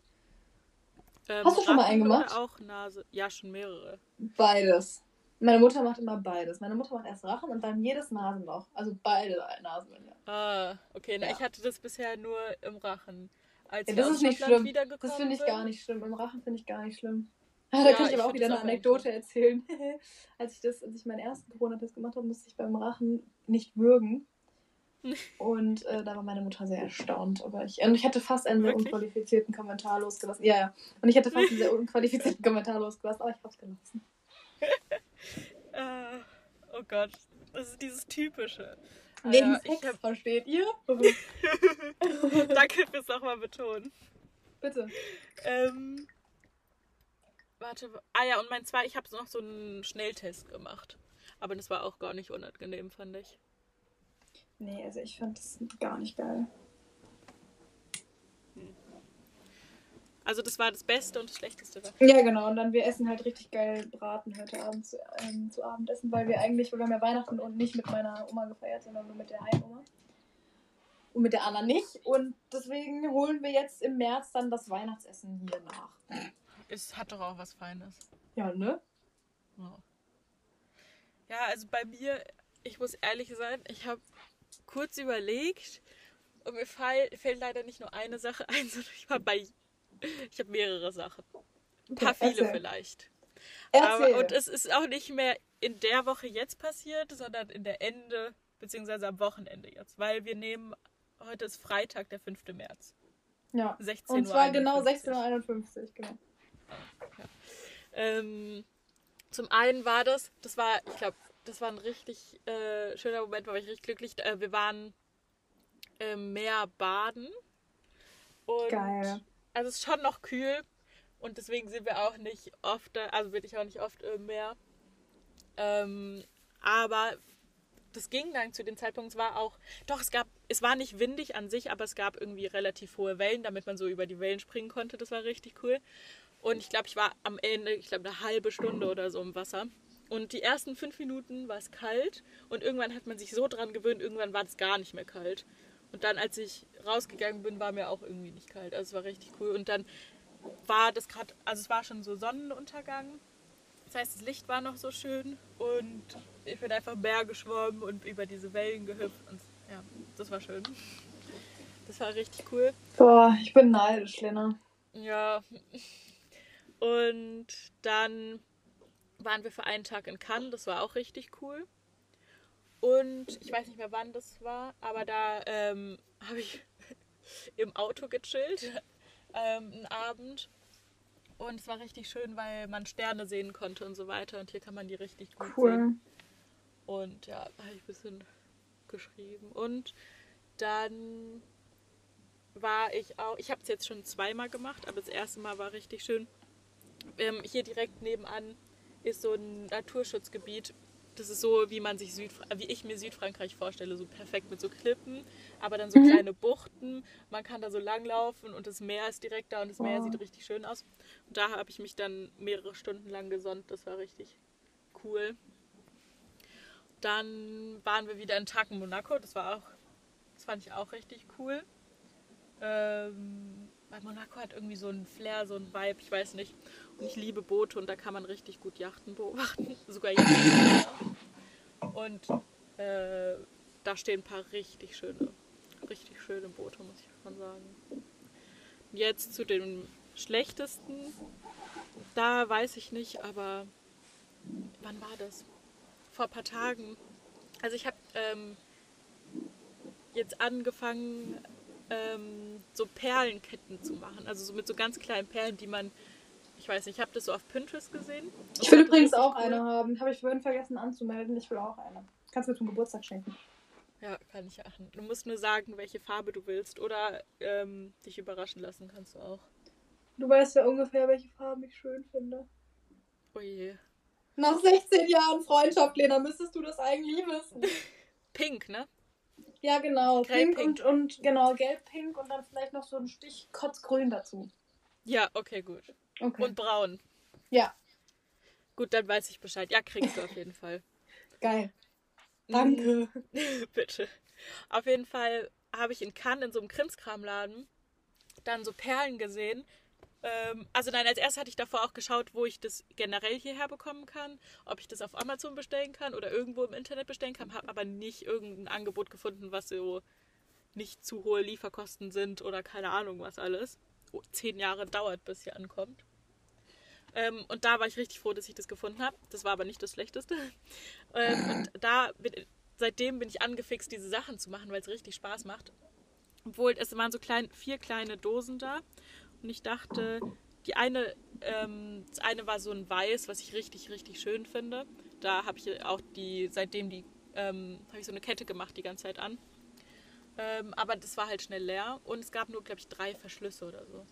Ähm, Hast du schon mal einen gemacht? Auch Nase. Ja, schon mehrere. Beides. Meine Mutter macht immer beides. Meine Mutter macht erst Rachen und dann jedes Nasenloch. Also beide Nasenlöcher. Ah, okay. Na, ich hatte das bisher nur im Rachen. Als Ja, das ist nicht schlimm. Das finde ich sind. gar nicht schlimm. Im Rachen finde ich gar nicht schlimm. da Ja, kann ich ich aber auch wieder eine auch Anekdote erzählen. als ich das, als ich meinen ersten Corona-Test gemacht habe, musste ich beim Rachen nicht würgen. Und äh, da war meine Mutter sehr erstaunt. Aber ich, und ich hatte fast einen sehr Wirklich? unqualifizierten Kommentar losgelassen. Ja, ja. Und ich hatte fast einen sehr unqualifizierten Kommentar losgelassen, aber ich hab's gelassen. Ah, oh Gott. Das ist dieses Typische. Ah, Wegen ich Sex, hab, versteht ihr? Danke fürs nochmal betonen. Bitte. Ähm, warte. Ah ja, und mein zwei, ich habe noch so einen Schnelltest gemacht. Aber das war auch gar nicht unangenehm, fand ich. Nee, also ich fand das gar nicht geil. Also das war das Beste und das Schlechteste. Ja, genau. Und dann wir essen halt richtig geil Braten heute Abend zu, ähm, zu Abendessen, weil wir eigentlich, weil wir haben ja Weihnachten und nicht mit meiner Oma gefeiert, sondern nur mit der einen Oma. Und mit der anderen nicht. Und deswegen holen wir jetzt im März dann das Weihnachtsessen hier nach. Es hat doch auch was Feines. Ja, ne? Ja. Ja, also bei mir, ich muss ehrlich sein, ich habe kurz überlegt und mir fall, fällt leider nicht nur eine Sache ein, sondern ich habe bei ich habe mehrere Sachen. Ein paar Okay, viele erzähl. vielleicht. Erzähl. Aber, und es ist auch nicht mehr in der Woche jetzt passiert, sondern in der Ende, beziehungsweise am Wochenende jetzt. Weil wir nehmen, heute ist Freitag, der 5. März. ja. 16 Und zwar Uhr genau 51. 16.51 Uhr, genau. Ähm, zum einen war das, das war, ich glaube, das war ein richtig äh, schöner Moment, war ich richtig glücklich. Äh, wir waren im Meer baden. Und Geil. Also es ist schon noch kühl und deswegen sind wir auch nicht oft, also bin ich auch nicht oft im Meer. Ähm, aber das ging dann zu dem Zeitpunkt, es war auch, doch, es gab, es war nicht windig an sich, aber es gab irgendwie relativ hohe Wellen, damit man so über die Wellen springen konnte. Das war richtig cool. Und ich glaube, ich war am Ende, ich glaube, eine halbe Stunde oder so im Wasser. Und die ersten fünf Minuten war es kalt und irgendwann hat man sich so dran gewöhnt, irgendwann war es gar nicht mehr kalt. Und dann, als ich rausgegangen bin, war mir auch irgendwie nicht kalt. Also es war richtig cool. Und dann war das gerade, also es war schon so Sonnenuntergang. Das heißt, das Licht war noch so schön und ich bin einfach im Meer geschwommen und über diese Wellen gehüpft. Und ja, das war schön. Das war richtig cool. Boah, ich bin neidisch, Lena. Ja. Und dann waren wir für einen Tag in Cannes, das war auch richtig cool. Und ich weiß nicht mehr, wann das war, aber da ähm, habe ich im Auto gechillt, ähm, einen Abend. Und es war richtig schön, weil man Sterne sehen konnte und so weiter. Und hier kann man die richtig gut sehen. Cool. Und ja, habe ich ein bisschen geschrieben. Und dann war ich auch, ich habe es jetzt schon zweimal gemacht, aber das erste Mal war richtig schön. Ähm, hier direkt nebenan ist so ein Naturschutzgebiet. Das ist so, wie man sich Südfra wie ich mir Südfrankreich vorstelle, so perfekt mit so Klippen, aber dann so Mhm. kleine Buchten. Man kann da so langlaufen und das Meer ist direkt da und das Meer Wow. sieht richtig schön aus. Und da habe ich mich dann mehrere Stunden lang gesonnt. Das war richtig cool. Dann waren wir wieder in Tag in Monaco. Das war auch, das fand ich auch richtig cool. Ähm, weil Monaco hat irgendwie so einen Flair, so einen Vibe, ich weiß nicht. Und ich liebe Boote und da kann man richtig gut Yachten beobachten. Sogar Yachten. Und äh, da stehen ein paar richtig schöne, richtig schöne Boote, muss ich schon sagen. Jetzt zu dem schlechtesten. Da weiß ich nicht, aber wann war das? Vor ein paar Tagen. Also ich habe ähm, jetzt angefangen, ähm, so Perlenketten zu machen. Also so mit so ganz kleinen Perlen, die man, ich weiß nicht, ich habe das so auf Pinterest gesehen. Ich will übrigens auch cool. eine haben. Habe ich vorhin vergessen anzumelden. Ich will auch eine. Kannst du mir zum Geburtstag schenken. Ja, kann ich machen. Du musst nur sagen, welche Farbe du willst oder ähm, dich überraschen lassen kannst du auch. Du weißt ja ungefähr, welche Farben ich schön finde. Oh je. Nach 16 Jahren Freundschaft, Lena, müsstest du das eigentlich wissen. Pink, ne? Ja, genau. Pink, Gelb-pink. und, und genau, gelb-pink und dann vielleicht noch so ein Stich kotzgrün dazu. Ja, okay, gut. Okay. Und braun. ja, Gut, dann weiß ich Bescheid. Ja, kriegst du auf jeden Fall. geil. Danke. Bitte. Auf jeden Fall habe ich in Cannes in so einem Krimskramladen dann so Perlen gesehen. Ähm, also nein, als erstes hatte ich davor auch geschaut, wo ich das generell hierher bekommen kann, ob ich das auf Amazon bestellen kann oder irgendwo im Internet bestellen kann, habe aber nicht irgendein Angebot gefunden, was so nicht zu hohe Lieferkosten sind oder keine Ahnung was alles. Oh, zehn Jahre dauert, bis hier ankommt. Ähm, und da war ich richtig froh, dass ich das gefunden habe. Das war aber nicht das Schlechteste. Ähm, und da bin, seitdem bin ich angefixt, diese Sachen zu machen, weil es richtig Spaß macht. Obwohl es waren so klein, vier kleine Dosen da. Und ich dachte, die eine, ähm, das eine war so ein Weiß, was ich richtig, richtig schön finde. Da habe ich auch die, seitdem die, ähm, habe ich so eine Kette gemacht die ganze Zeit an. Ähm, aber das war halt schnell leer und es gab nur, glaube ich, drei Verschlüsse oder so.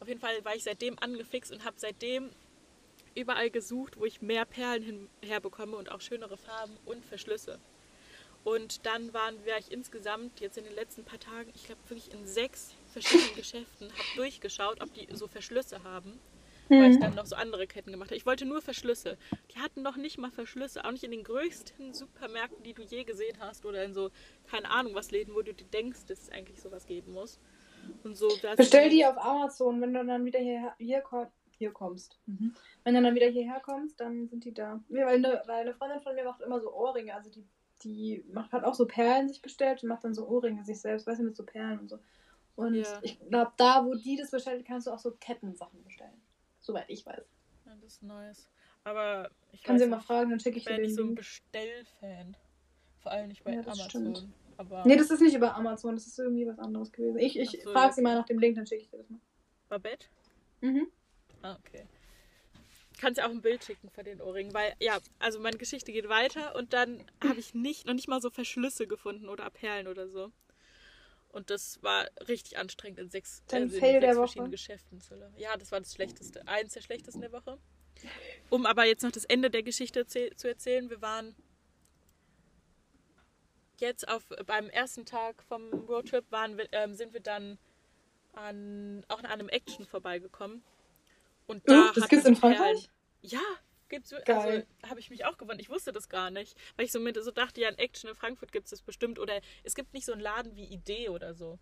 Auf jeden Fall war ich seitdem angefixt und habe seitdem überall gesucht, wo ich mehr Perlen herbekomme und auch schönere Farben und Verschlüsse. Und dann waren, war ich insgesamt jetzt in den letzten paar Tagen, ich glaube wirklich in sechs verschiedenen Geschäften, habe durchgeschaut, ob die so Verschlüsse haben, mhm. weil ich dann noch so andere Ketten gemacht habe. Ich wollte nur Verschlüsse. Die hatten noch nicht mal Verschlüsse, auch nicht in den größten Supermärkten, die du je gesehen hast oder in so, keine Ahnung was Läden, wo du dir denkst, dass es eigentlich sowas geben muss. Und so, Bestell die auf Amazon, wenn du dann wieder hier, hier, hier kommst. Mhm. Wenn du dann wieder hierher kommst, dann sind die da. Weil eine, weil eine Freundin von mir macht immer so Ohrringe, also die, die macht, hat auch so Perlen sich bestellt und macht dann so Ohrringe sich selbst, weißt du, mit so Perlen und so. Und ja. ich glaube, da, wo die das bestellt, kannst du auch so Kettensachen bestellen. Soweit ich weiß. Ja, das ist nice. Aber ich kann sie mal fragen, dann schicke ich dir den. Ich bin nicht so ein Bestellfan. Vor allem nicht bei ja, Amazon. Stimmt. Aber nee, das ist nicht über Amazon, das ist irgendwie was anderes gewesen. Ich, ich so, frage sie mal nach dem Link, dann schicke ich dir das mal. Babette? Mhm. Ah, okay. Kannst ja auch ein Bild schicken von den Ohrringen, weil ja, also meine Geschichte geht weiter und dann habe ich nicht, noch nicht mal so Verschlüsse gefunden oder Perlen oder so. Und das war richtig anstrengend in sechs, äh, in sechs verschiedenen Geschäften. Ja, das war das Schlechteste. Eins der schlechtesten der Woche. Um aber jetzt noch das Ende der Geschichte zu erzählen, wir waren jetzt auf, beim ersten Tag vom Roadtrip waren wir, ähm, sind wir dann an, auch an einem Action vorbeigekommen. Und da oh, das gibt's in Frankreich? Ja, gibt's. Also, Geil. Also habe ich mich auch gewonnen. Ich wusste das gar nicht. Weil ich so, mit, so dachte, ja, in Action in Frankfurt gibt es das bestimmt. Oder es gibt nicht so einen Laden wie Idee oder so.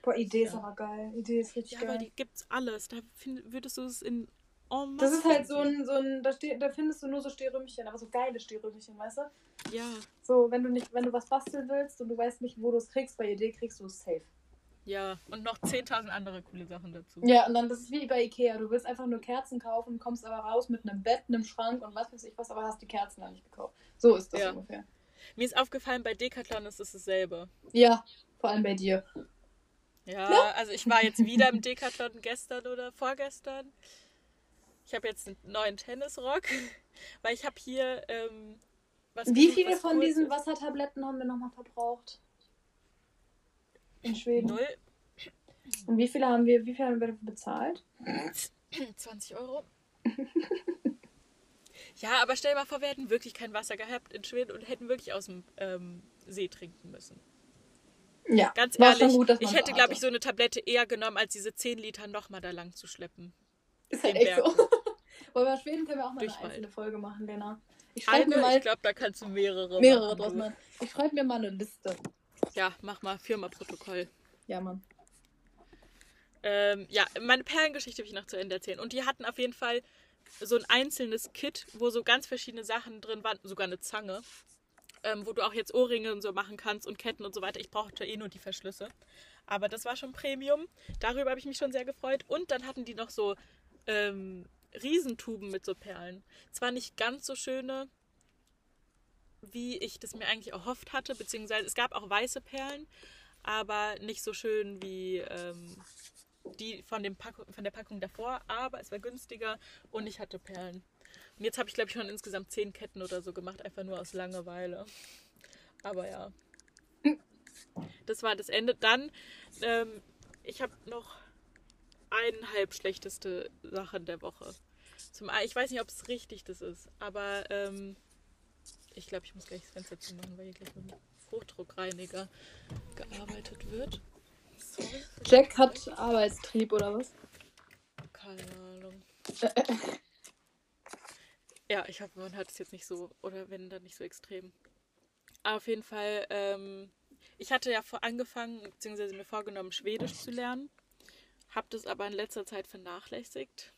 Boah, Idee ja. ist aber geil. Idee ist richtig ja, geil. Ja, weil die gibt's alles. Da find, würdest du es in Oh, das ist halt so ein, so ein da, steh, da findest du nur so Stehrümchen, aber so geile Stehrümchen, weißt du? Ja. So, wenn du nicht, wenn du was basteln willst und du weißt nicht, wo du es kriegst, bei Idee kriegst du es safe. Ja, und noch 10.000 andere coole Sachen dazu. Ja, und dann, das ist wie bei Ikea. Du willst einfach nur Kerzen kaufen, kommst aber raus mit einem Bett, einem Schrank und was weiß ich was, aber hast die Kerzen dann nicht gekauft. So ist das ja. ungefähr. Mir ist aufgefallen, bei Decathlon ist es dasselbe. Ja, vor allem bei dir. Ja, ja, also ich war jetzt wieder im Decathlon gestern oder vorgestern. Ich habe jetzt einen neuen Tennisrock, weil ich habe hier ähm, was Wie viele von diesen. Wassertabletten haben wir nochmal verbraucht? In Schweden. Null. Und wie viele haben wir, wie viel haben wir dafür bezahlt? 20 Euro. ja, aber stell dir mal vor, wir hätten wirklich kein Wasser gehabt in Schweden und hätten wirklich aus dem ähm, See trinken müssen. Ja, ganz ehrlich, gut, ich hätte, glaube ich, so eine Tablette eher genommen, als diese 10 Liter nochmal da lang zu schleppen. Ist halt echt so. Aber über Schweden können wir auch mal eine einzelne Folge machen, Lena. Ich schreibe mir mal. Ich glaube, da kannst du mehrere. Mehrere draus machen. Ich schreibe mir mal eine Liste. Ja, mach mal Firma-Protokoll. Ja, Mann. Ähm, ja, meine Perlengeschichte will ich noch zu Ende erzählen. Und die hatten auf jeden Fall so ein einzelnes Kit, wo so ganz verschiedene Sachen drin waren, sogar eine Zange, ähm, wo du auch jetzt Ohrringe und so machen kannst und Ketten und so weiter. Ich brauchte eh nur die Verschlüsse. Aber das war schon Premium. Darüber habe ich mich schon sehr gefreut. Und dann hatten die noch so ähm, Riesentuben mit so Perlen. Zwar nicht ganz so schöne, wie ich das mir eigentlich erhofft hatte, beziehungsweise es gab auch weiße Perlen, aber nicht so schön wie ähm, die von, dem von der Packung davor, aber es war günstiger und ich hatte Perlen. Und jetzt habe ich, glaube ich, schon insgesamt zehn Ketten oder so gemacht, einfach nur aus Langeweile. Aber ja. Das war das Ende. Dann, ähm, ich habe noch eineinhalb schlechteste Sachen der Woche. Zum ich weiß nicht, ob es richtig das ist, aber ähm, ich glaube, ich muss gleich das Fenster zumachen, weil hier gleich mit dem Hochdruckreiniger gearbeitet wird. Sorry. Jack hat Arbeitstrieb oder was? Keine Ahnung. ja, ich hoffe, man hat es jetzt nicht so, oder wenn dann nicht so extrem. Aber auf jeden Fall, ähm, ich hatte ja vor angefangen, beziehungsweise mir vorgenommen, Schwedisch zu lernen Hab das aber in letzter Zeit vernachlässigt.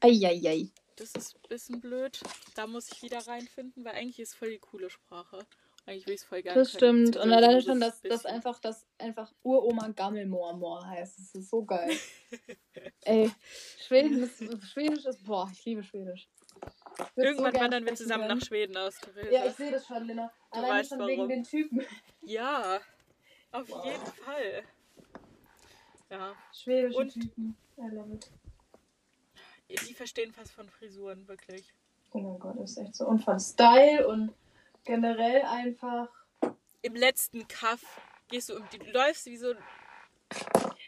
Eieiei. Das ist ein bisschen blöd. Da muss ich wieder reinfinden, weil eigentlich ist es voll die coole Sprache. Eigentlich will ich es voll gerne. Das stimmt. Und alleine schon, dass das einfach, das einfach Uroma Gammelmoormoor heißt. Das ist so geil. Ey, Schweden ist, Schwedisch ist, boah, ich liebe Schwedisch. Irgendwann so wandern wir zusammen werden. nach Schweden aus, Theresa. Ja, ich sehe das schon, Lena. Du Alleine schon warum. wegen den Typen. Ja, auf wow. jeden Fall. Ja. Schwedische Und Typen. I love it. Die verstehen fast von Frisuren, wirklich. Oh mein Gott, das ist echt so. Und von Style und generell einfach. Im letzten Kaff gehst du, du läufst wie so ein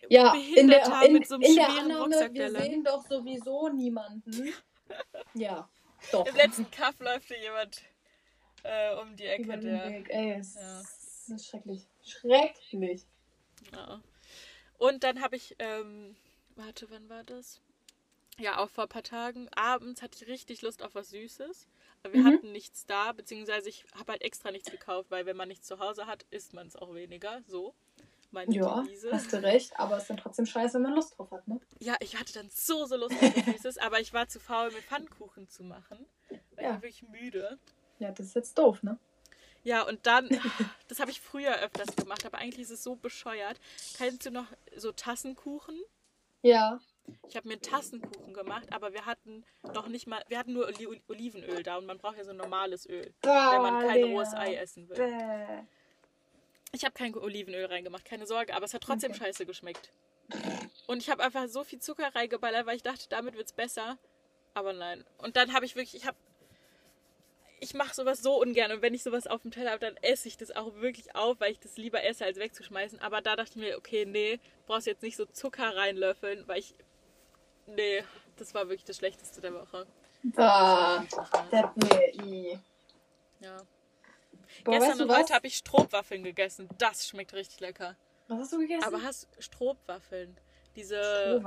ja, in der, in, mit so einem in der Annahme, wir sehen doch sowieso niemanden. ja, doch. Im letzten Kaff läuft hier jemand äh, um die Ecke. Der, Weg. Ey, es ja. ist schrecklich. Schrecklich. Ja. Und dann habe ich, ähm, warte, wann war das? Ja, auch vor ein paar Tagen. Abends hatte ich richtig Lust auf was Süßes. Wir mhm. hatten nichts da, beziehungsweise ich habe halt extra nichts gekauft, weil wenn man nichts zu Hause hat, isst man es auch weniger. So. Meine ja, Devise. hast du recht, aber es ist dann trotzdem scheiße, wenn man Lust drauf hat, ne? Ja, ich hatte dann so, so Lust auf Süßes, aber ich war zu faul, mir Pfannkuchen zu machen. Weil ja. ich war wirklich müde. Ja, das ist jetzt doof, ne? Ja, und dann, das habe ich früher öfters gemacht, aber eigentlich ist es so bescheuert. Kennst du noch so Tassenkuchen? Ja. Ich habe mir einen Tassenkuchen gemacht, aber wir hatten noch nicht mal, wir hatten nur Oli Olivenöl da und man braucht ja so normales Öl, Boah, wenn man kein rohes Ei essen will. Bäh. Ich habe kein Olivenöl reingemacht, keine Sorge, aber es hat trotzdem okay. scheiße geschmeckt. Und ich habe einfach so viel Zucker reingeballert, weil ich dachte, damit wird es besser. Aber nein. Und dann habe ich wirklich, ich habe ich mache sowas so ungern und wenn ich sowas auf dem Teller habe, dann esse ich das auch wirklich auf, weil ich das lieber esse, als wegzuschmeißen. Aber da dachte ich mir, okay, nee, brauchst jetzt nicht so Zucker reinlöffeln, weil ich Nee, das war wirklich das Schlechteste der Woche. Bah, das nee, Ja. Boah, Gestern und heute habe ich Strohwaffeln gegessen. Das schmeckt richtig lecker. Was hast du gegessen? Aber hast Strohwaffeln. Diese.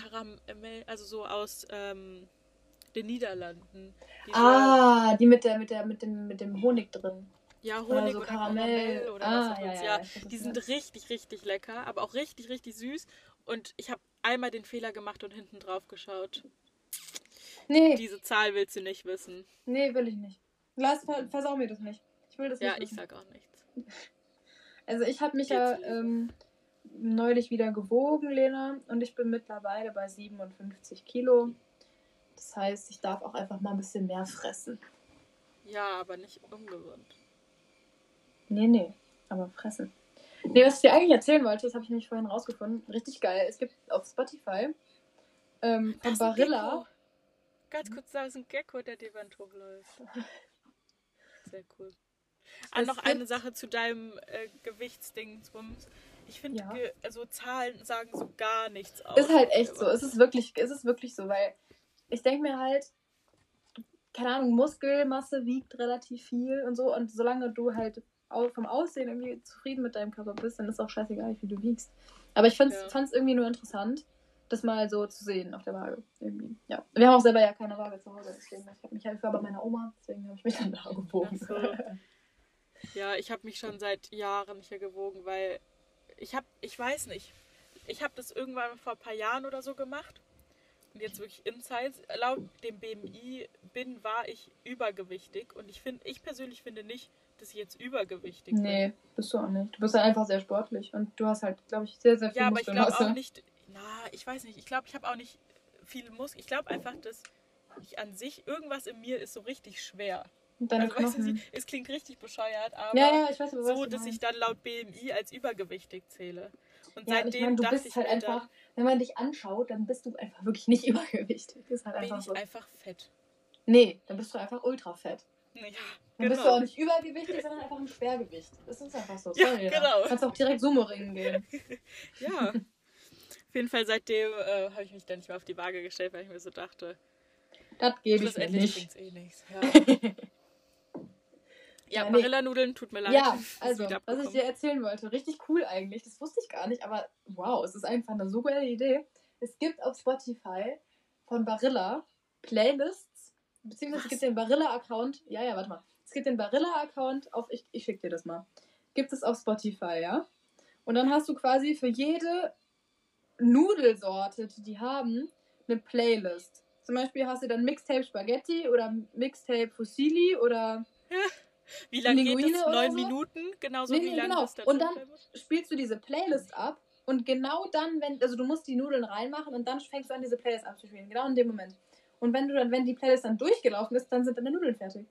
Karamell, also so aus ähm, den Niederlanden. Diese, ah, die mit der, mit der, mit dem, mit dem Honig drin. Ja, Honig oder, so Karamell. Karamell oder ah, was auch ja, ja, ja. Die sind richtig, richtig lecker, aber auch richtig, richtig süß. Und ich habe einmal den Fehler gemacht und hinten drauf geschaut. Nee. Diese Zahl willst du nicht wissen. Nee, will ich nicht. Lass, versau mir das nicht. Ich will das ja, nicht. Ja, ich sag auch nichts. Also ich habe mich Geht's ja ähm, neulich wieder gewogen, Lena, und ich bin mittlerweile bei 57 Kilo. Das heißt, ich darf auch einfach mal ein bisschen mehr fressen. Ja, aber nicht ungesund. Nee, nee, aber fressen. Nee, was ich dir eigentlich erzählen wollte, das habe ich nämlich vorhin rausgefunden. Richtig geil. Es gibt auf Spotify ähm, von Barilla. Ganz kurz, da ist ein Gecko, der die Wand hochläuft. Sehr cool. Ah, noch eine Sache zu deinem äh, Gewichtsdingsbums. Ich finde, ja. also Zahlen sagen so gar nichts aus. Ist halt echt so. Es ist wirklich, es ist wirklich so, weil ich denke mir halt, keine Ahnung, Muskelmasse wiegt relativ viel und so. Und solange du halt vom Aussehen irgendwie zufrieden mit deinem Körper bist, dann ist auch scheißegal, wie du wiegst. Aber ich fand es ja. irgendwie nur interessant, das mal so zu sehen auf der Waage. Irgendwie. Ja. Wir haben auch selber ja keine Waage zu Hause, deswegen. Ich habe mich halt bei meiner Oma, deswegen habe ich mich dann da gewogen. So. ja, ich habe mich schon seit Jahren hier gewogen, weil ich habe, ich weiß nicht, ich habe das irgendwann vor ein paar Jahren oder so gemacht. Und jetzt wirklich Insights. Laut dem BMI bin, war ich übergewichtig. Und ich finde, ich persönlich finde nicht, dass ich jetzt übergewichtig bin. Nee, bist du auch nicht. Du bist halt einfach sehr sportlich und du hast halt, glaube ich, sehr, sehr viel Ja, aber ich glaube auch nicht, na, ich weiß nicht, ich glaube, ich habe auch nicht viel Muskeln. Ich glaube einfach, dass ich an sich, irgendwas in mir ist so richtig schwer. Also, weißt du, es klingt richtig bescheuert, aber ja, ja, weiß, so, dass ich dann laut BMI als übergewichtig zähle. Und ja, seitdem ich mein, du dachte bist ich halt einfach, wenn man dich anschaut, dann bist du einfach wirklich nicht übergewichtig. Ist halt einfach bin ich so. einfach fett. Nee, dann bist du einfach ultra fett. Ja, dann genau. bist du auch nicht übergewichtig, sondern einfach ein Schwergewicht. Das ist einfach so. Sorry, ja, genau. Du kannst auch direkt Sumo-Ringen gehen. ja. Auf jeden Fall seitdem äh, habe ich mich dann nicht mehr auf die Waage gestellt, weil ich mir so dachte, das gebe ich mir nicht. Eh nichts. Ja. Ja, ja Marillanudeln, tut mir leid. Ja, also, was ich dir erzählen wollte, richtig cool eigentlich, das wusste ich gar nicht, aber wow, es ist einfach eine so geile Idee. Es gibt auf Spotify von Barilla Playlists, beziehungsweise was? es gibt den Barilla-Account, ja, ja, warte mal, es gibt den Barilla-Account auf, ich, ich schicke dir das mal, gibt es auf Spotify, ja? Und dann hast du quasi für jede Nudelsorte, die die haben, eine Playlist. Zum Beispiel hast du dann Mixtape Spaghetti oder Mixtape Fusilli oder Wie lange geht das? Neun so? Minuten? Genauso Nee, wie nee, lange genau. das da Und dann spielst du diese Playlist ab und genau dann, wenn, also du musst die Nudeln reinmachen und dann fängst du an, diese Playlist abzuspielen. Genau in dem Moment. Und wenn du dann, wenn die Playlist dann durchgelaufen ist, dann sind deine Nudeln fertig.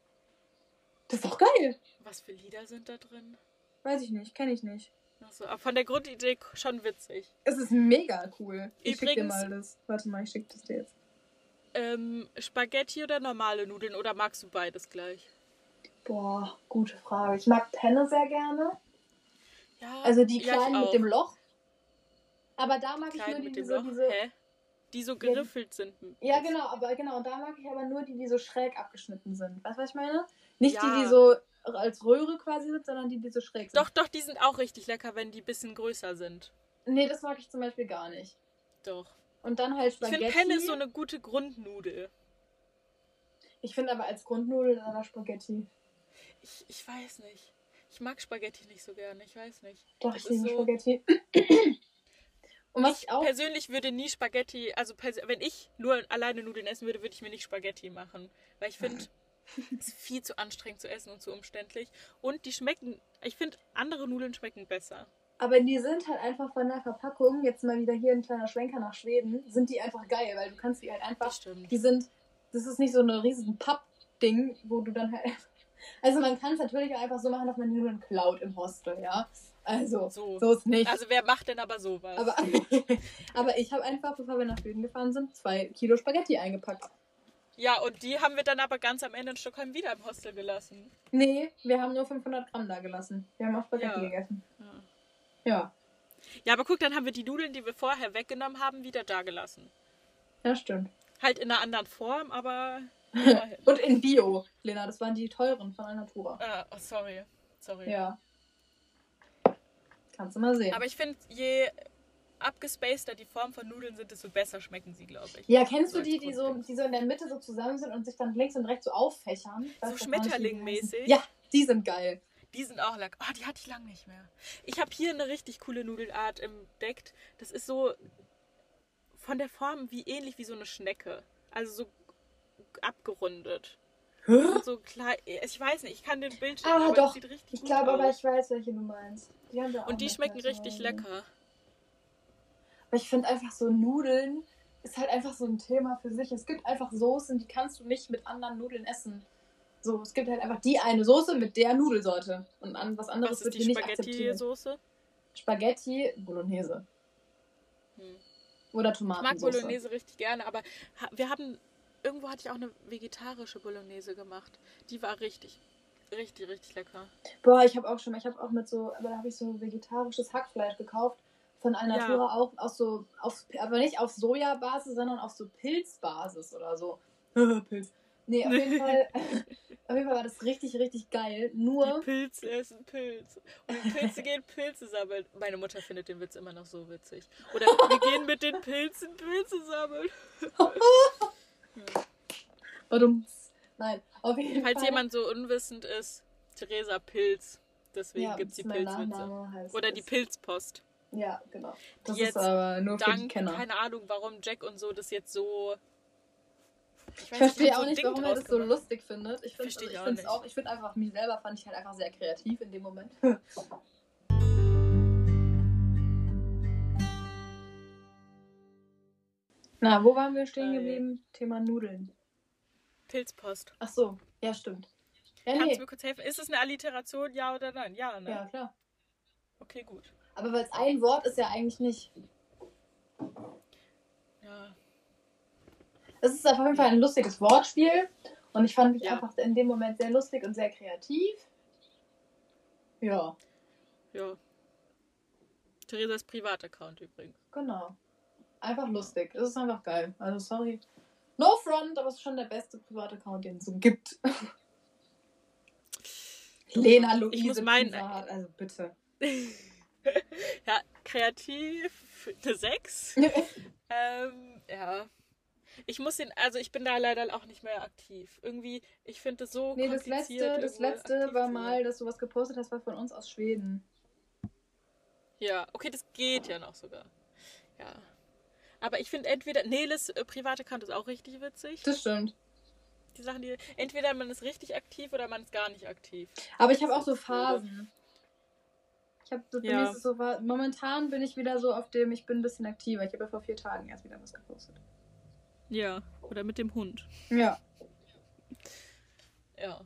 Das ist doch geil. Was für Lieder sind da drin? Weiß ich nicht, kenne ich nicht. Achso, aber von der Grundidee schon witzig. Es ist mega cool. Ich schick dir Übrigens- mal das. Warte mal, ich schick das dir jetzt. Ähm, Spaghetti oder normale Nudeln oder magst du beides gleich? Boah, gute Frage. Ich mag Penne sehr gerne. Ja, Also die ja, kleinen auch. mit dem Loch. Aber da mag ich nur die, mit dem diese, Loch. diese. Die so geriffelt sind. Ja, genau, aber genau, und da mag ich aber nur die, die so schräg abgeschnitten sind. Weißt du, was ich meine? Nicht Ja. die, die so als Röhre quasi sind, sondern die, die so schräg sind. Doch, doch, die sind auch richtig lecker, wenn die ein bisschen größer sind. Nee, das mag ich zum Beispiel gar nicht. Doch. Und dann halt Ich Spaghetti. finde Penne ist so eine gute Grundnudel. Ich finde aber als Grundnudel dann aber Spaghetti. Ich, ich weiß nicht. Ich mag Spaghetti nicht so gerne, ich weiß nicht. Doch, Das ich liebe so- Spaghetti. Und was ich ich persönlich würde nie Spaghetti, also wenn ich nur alleine Nudeln essen würde, würde ich mir nicht Spaghetti machen. Weil ich finde, es ist viel zu anstrengend zu essen und zu umständlich. Und die schmecken, ich finde, andere Nudeln schmecken besser. Aber die sind halt einfach von der Verpackung, jetzt mal wieder hier ein kleiner Schwenker nach Schweden, sind die einfach geil, weil du kannst die halt einfach Das stimmt. die sind, das ist nicht so eine riesen Pappding, wo du dann halt einfach, also man kann es natürlich auch einfach so machen, dass man die Nudeln klaut im Hostel, ja. Also, So. so ist nicht. Also wer macht denn aber sowas? aber, aber ich habe einfach, bevor wir nach Schweden gefahren sind, zwei Kilo Spaghetti eingepackt. ja, und die haben wir dann aber ganz am Ende in Stockholm wieder im Hostel gelassen. Nee, wir haben nur 500 Gramm da gelassen. Wir haben auch Spaghetti Ja. gegessen. Ja. Ja, ja, aber guck, dann haben wir die Nudeln, die wir vorher weggenommen haben, wieder da gelassen. ja stimmt. Halt in einer anderen Form, aber. Und in Bio, Lena, das waren die teuren von Alnatura. ah, oh, sorry. Sorry. Ja. Kannst du mal sehen. Aber ich finde, je abgespaceter die Form von Nudeln sind, desto besser schmecken sie, glaube ich. Ja, kennst du als die, die so, die so in der Mitte so zusammen sind und sich dann links und rechts so auffächern? So Schmetterling-mäßig? Ja, die sind geil. Die sind auch lecker. Oh, die hatte ich lange nicht mehr. Ich habe hier eine richtig coole Nudelart entdeckt. Das ist so von der Form wie ähnlich wie so eine Schnecke. Also so abgerundet. So klein. Ich weiß nicht, ich kann den Bild Ah, aber doch. sieht richtig Ich glaube aber, ich weiß, welche du meinst. Die Und die schmecken richtig Hause. lecker. Aber ich finde einfach so Nudeln ist halt einfach so ein Thema für sich. Es gibt einfach Soßen, die kannst du nicht mit anderen Nudeln essen. So, es gibt halt einfach die eine Soße mit der Nudelsorte. Und an was anderes Was wird die hier nicht akzeptiert. Spaghetti-Soße? Spaghetti Bolognese. Hm. Oder Ich mag. Bolognese richtig gerne, aber wir haben. Irgendwo hatte ich auch eine vegetarische Bolognese gemacht. Die war richtig, richtig, richtig lecker. Boah, ich habe auch schon mal, ich habe auch mit so, aber da habe ich so vegetarisches Hackfleisch gekauft. Von Alnatura Ja. auch aus so, auf, aber nicht auf Sojabasis, sondern auf so Pilzbasis oder so. Pilz. Nee, auf jeden Fall, auf jeden Fall war das richtig, richtig geil. Die Nur, Pilze essen Pilze. Und die Pilze gehen Pilze sammeln. Meine Mutter findet den Witz immer noch so witzig. Oder wir gehen mit den Pilzen Pilze sammeln. Badum. nein, auf jeden Falls Fall. jemand so unwissend ist, Theresa Pilz. Deswegen ja, gibt es die Pilzwitze. Oder es. die Pilzpost. Ja, genau. Das Die ist jetzt aber nur für die Dank, Kenner. keine Ahnung, warum Jack und so das jetzt so. Ich weiß verstehe so auch ein nicht, warum er das so lustig findet. Ich finde Verstehe ich ich auch auch, ich finde einfach, mich selber fand ich halt einfach sehr kreativ in dem Moment. Na, wo waren wir stehen Äh, geblieben? Thema Nudeln. Pilzpost. Ach so, ja, stimmt. Ja, Kannst nee. du mir kurz helfen? Ist es eine Alliteration, ja oder nein? Ja, ne? Ja, klar. Okay, gut. Aber weil es ein Wort ist ja eigentlich nicht. Ja. Es ist auf jeden Fall ein lustiges Wortspiel. Und ich fand mich Ja. einfach in dem Moment sehr lustig und sehr kreativ. Ja, Ja. Theresas Privataccount übrigens. genau. Einfach lustig. Es ist einfach geil. Also sorry. No front, aber es ist schon der beste Privataccount, den es so gibt. Lena Luise Ich muss meinen- Pizza, also bitte. ja, kreativ eine 6. ähm, ja. Ich muss den, also ich bin da leider auch nicht mehr aktiv. Irgendwie, ich finde das so Nee, das letzte, das letzte war mal, dass du was gepostet hast, war von uns aus Schweden. Ja, okay, das geht ja noch sogar. Ja. Aber ich finde entweder. Neles äh, private Account ist auch richtig witzig. Das stimmt. Die Sachen, die. Entweder man ist richtig aktiv oder man ist gar nicht aktiv. Aber ich habe auch so Phasen. Ich habe so, Ja. so momentan bin ich wieder so auf dem, ich bin ein bisschen aktiver. Ich habe ja vor vier Tagen erst wieder was gepostet. Ja. Oder mit dem Hund. Ja. Ja.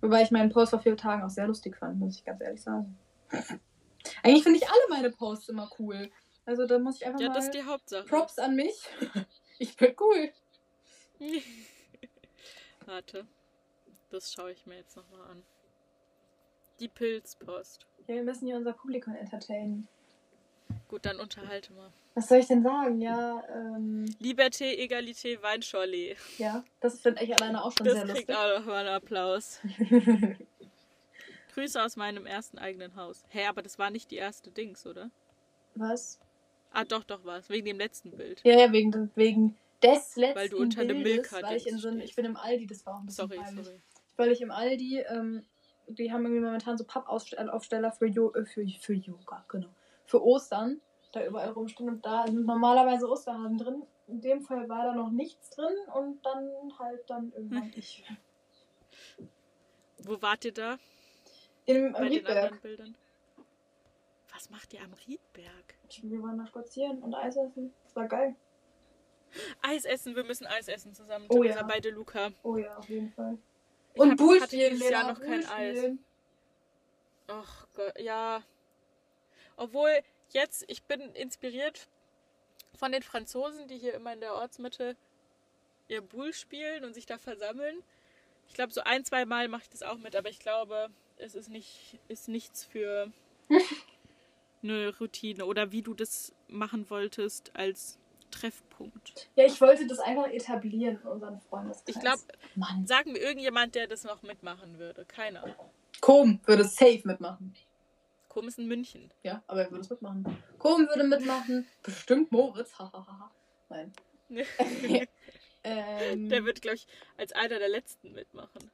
Wobei ich meinen Post vor vier Tagen auch sehr lustig fand, muss ich ganz ehrlich sagen. Eigentlich finde ich alle meine Posts immer cool. Also da muss ich einfach Ja, mal das ist die Hauptsache. Props an mich. Ich bin cool. Warte. Das schaue ich mir jetzt nochmal an. Die Pilzpost. Ja, wir müssen hier unser Publikum entertainen. Gut, dann unterhalte mal. Was soll ich denn sagen? Ja, ähm, Liberté, Egalité, Weinschorle. ja, das finde ich alleine auch schon Das sehr kriegt lustig. auch noch mal einen Applaus. Grüße aus meinem ersten eigenen Haus. Hä, aber das war nicht die erste Dings, oder? Was? Ah, doch, doch war es. Wegen dem letzten Bild. Ja, ja, wegen, wegen des letzten Weil du unter einem Bildes, Milka weil ich in so stehst. ich bin im Aldi, das war auch ein bisschen Sorry, peinlich. sorry. Weil ich im Aldi, ähm, die haben irgendwie momentan so Pappaufsteller für, jo äh, für, für Yoga, genau. Für Ostern, da überall rumstehen und da sind normalerweise Osterhasen drin. In dem Fall war da noch nichts drin und dann halt dann irgendwann ich. Wo wart ihr da? Im Bei den Riedberg. Was macht ihr am Riedberg? Wir waren da spazieren und Eis essen. Das war geil. Eis essen, wir müssen Eis essen zusammen. Oh ja. bei De Luca. Oh ja, auf jeden Fall. Ich Und Bull spielen, dieses Jahr Lena, noch kein Bull Eis. Ach Gott, ja. Obwohl, jetzt, ich bin inspiriert von den Franzosen, die hier immer in der Ortsmitte ihr Boule spielen und sich da versammeln. Ich glaube, so ein, zwei Mal mache ich das auch mit, aber ich glaube, es ist, nicht, ist nichts für eine Routine oder wie du das machen wolltest als Treffpunkt. Ja, ich wollte das einfach etablieren in unseren Freundeskreis. Ich glaube, Mann. sag mir irgendjemand, der das noch mitmachen würde. Keiner. Kom würde safe mitmachen. Kom ist in München. Ja, aber er würde es mitmachen. Kom würde mitmachen. Bestimmt Moritz. Nein. Ähm, Der wird, glaube ich, als einer der letzten mitmachen.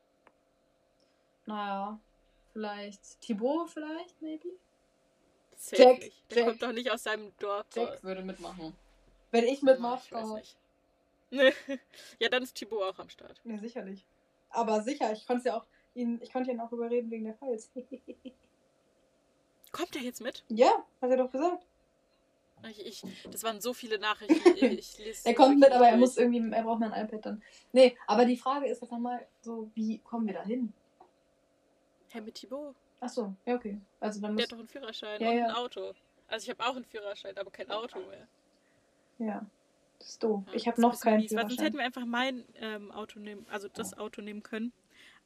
Naja, vielleicht Thibaut, vielleicht, maybe? Safe Jack, nicht. Der Jack. kommt doch nicht aus seinem Dorf. Jack würde mitmachen. Wenn ich mitmache, ich oh, nicht. ja, dann ist Thibaut auch am Start. Ja, sicherlich. Aber sicher, ich konnte ja auch ihn, ich konnte ihn auch überreden wegen der Files. Kommt er jetzt mit? ja, hat er doch gesagt. Ich, ich, das waren so viele Nachrichten. Ich, ich lese Er kommt mit, aber er muss irgendwie, er braucht mal ein iPad dann. Nee, aber die Frage ist jetzt nochmal so, wie kommen wir da hin? Hä, mit Thibaut? Achso, ja, okay. Also dann Der hat doch einen Führerschein Ja, und ja. ein Auto. Also ich habe auch einen Führerschein, aber kein Auto mehr. ja, das ist doof. Ja, ich habe noch keinen mies, weil Sonst Führerschein. hätten wir einfach mein ähm, Auto nehmen, also das Auto nehmen können.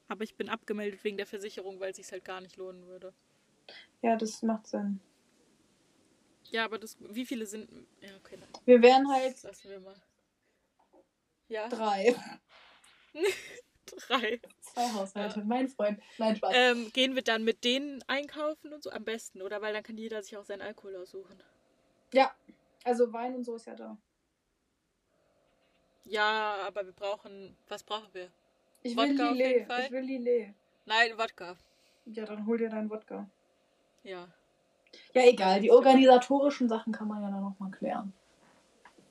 Aber ich bin abgemeldet wegen der Versicherung, weil es sich halt gar nicht lohnen würde. Ja, das macht Sinn. Ja, aber das, wie viele sind. Ja, okay, dann Wir wären halt lassen wir mal. Ja, drei. drei. Zwei Haushalte. Mein Freund. Nein, Spaß. Ähm, gehen wir dann mit denen einkaufen und so am besten, oder? Weil dann kann jeder sich auch seinen Alkohol aussuchen. ja, also Wein und so ist ja da. Ja, aber wir brauchen. Was brauchen wir? Ich will Wodka Lillet. Ich will Lillet. Nein, Wodka. Ja, dann hol dir deinen Wodka. Ja. Ja, egal. Die organisatorischen Sachen kann man ja dann nochmal klären.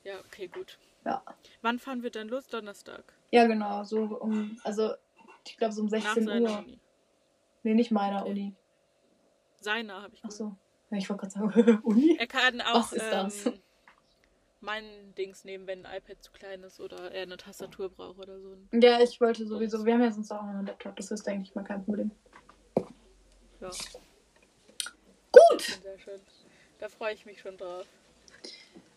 Ja, okay, gut. Ja. Wann fahren wir dann los? Donnerstag. Ja, genau. So um, also ich glaube so um Nach 16 seiner Uhr. Uni. Nee, nicht meiner Okay. Uni. Seiner habe ich Ach gehört. so. Ja, ich wollte gerade sagen, Uni? Er kann auch Was ist das? ähm, mein Dings nehmen, wenn ein iPad zu klein ist oder er eine Tastatur braucht oder so. Ja, ich wollte sowieso. Wir haben ja sonst auch noch einen Laptop. Das ist, denke ich mal, kein Problem. Ja. Gut! Sehr schön. Da freue ich mich schon drauf.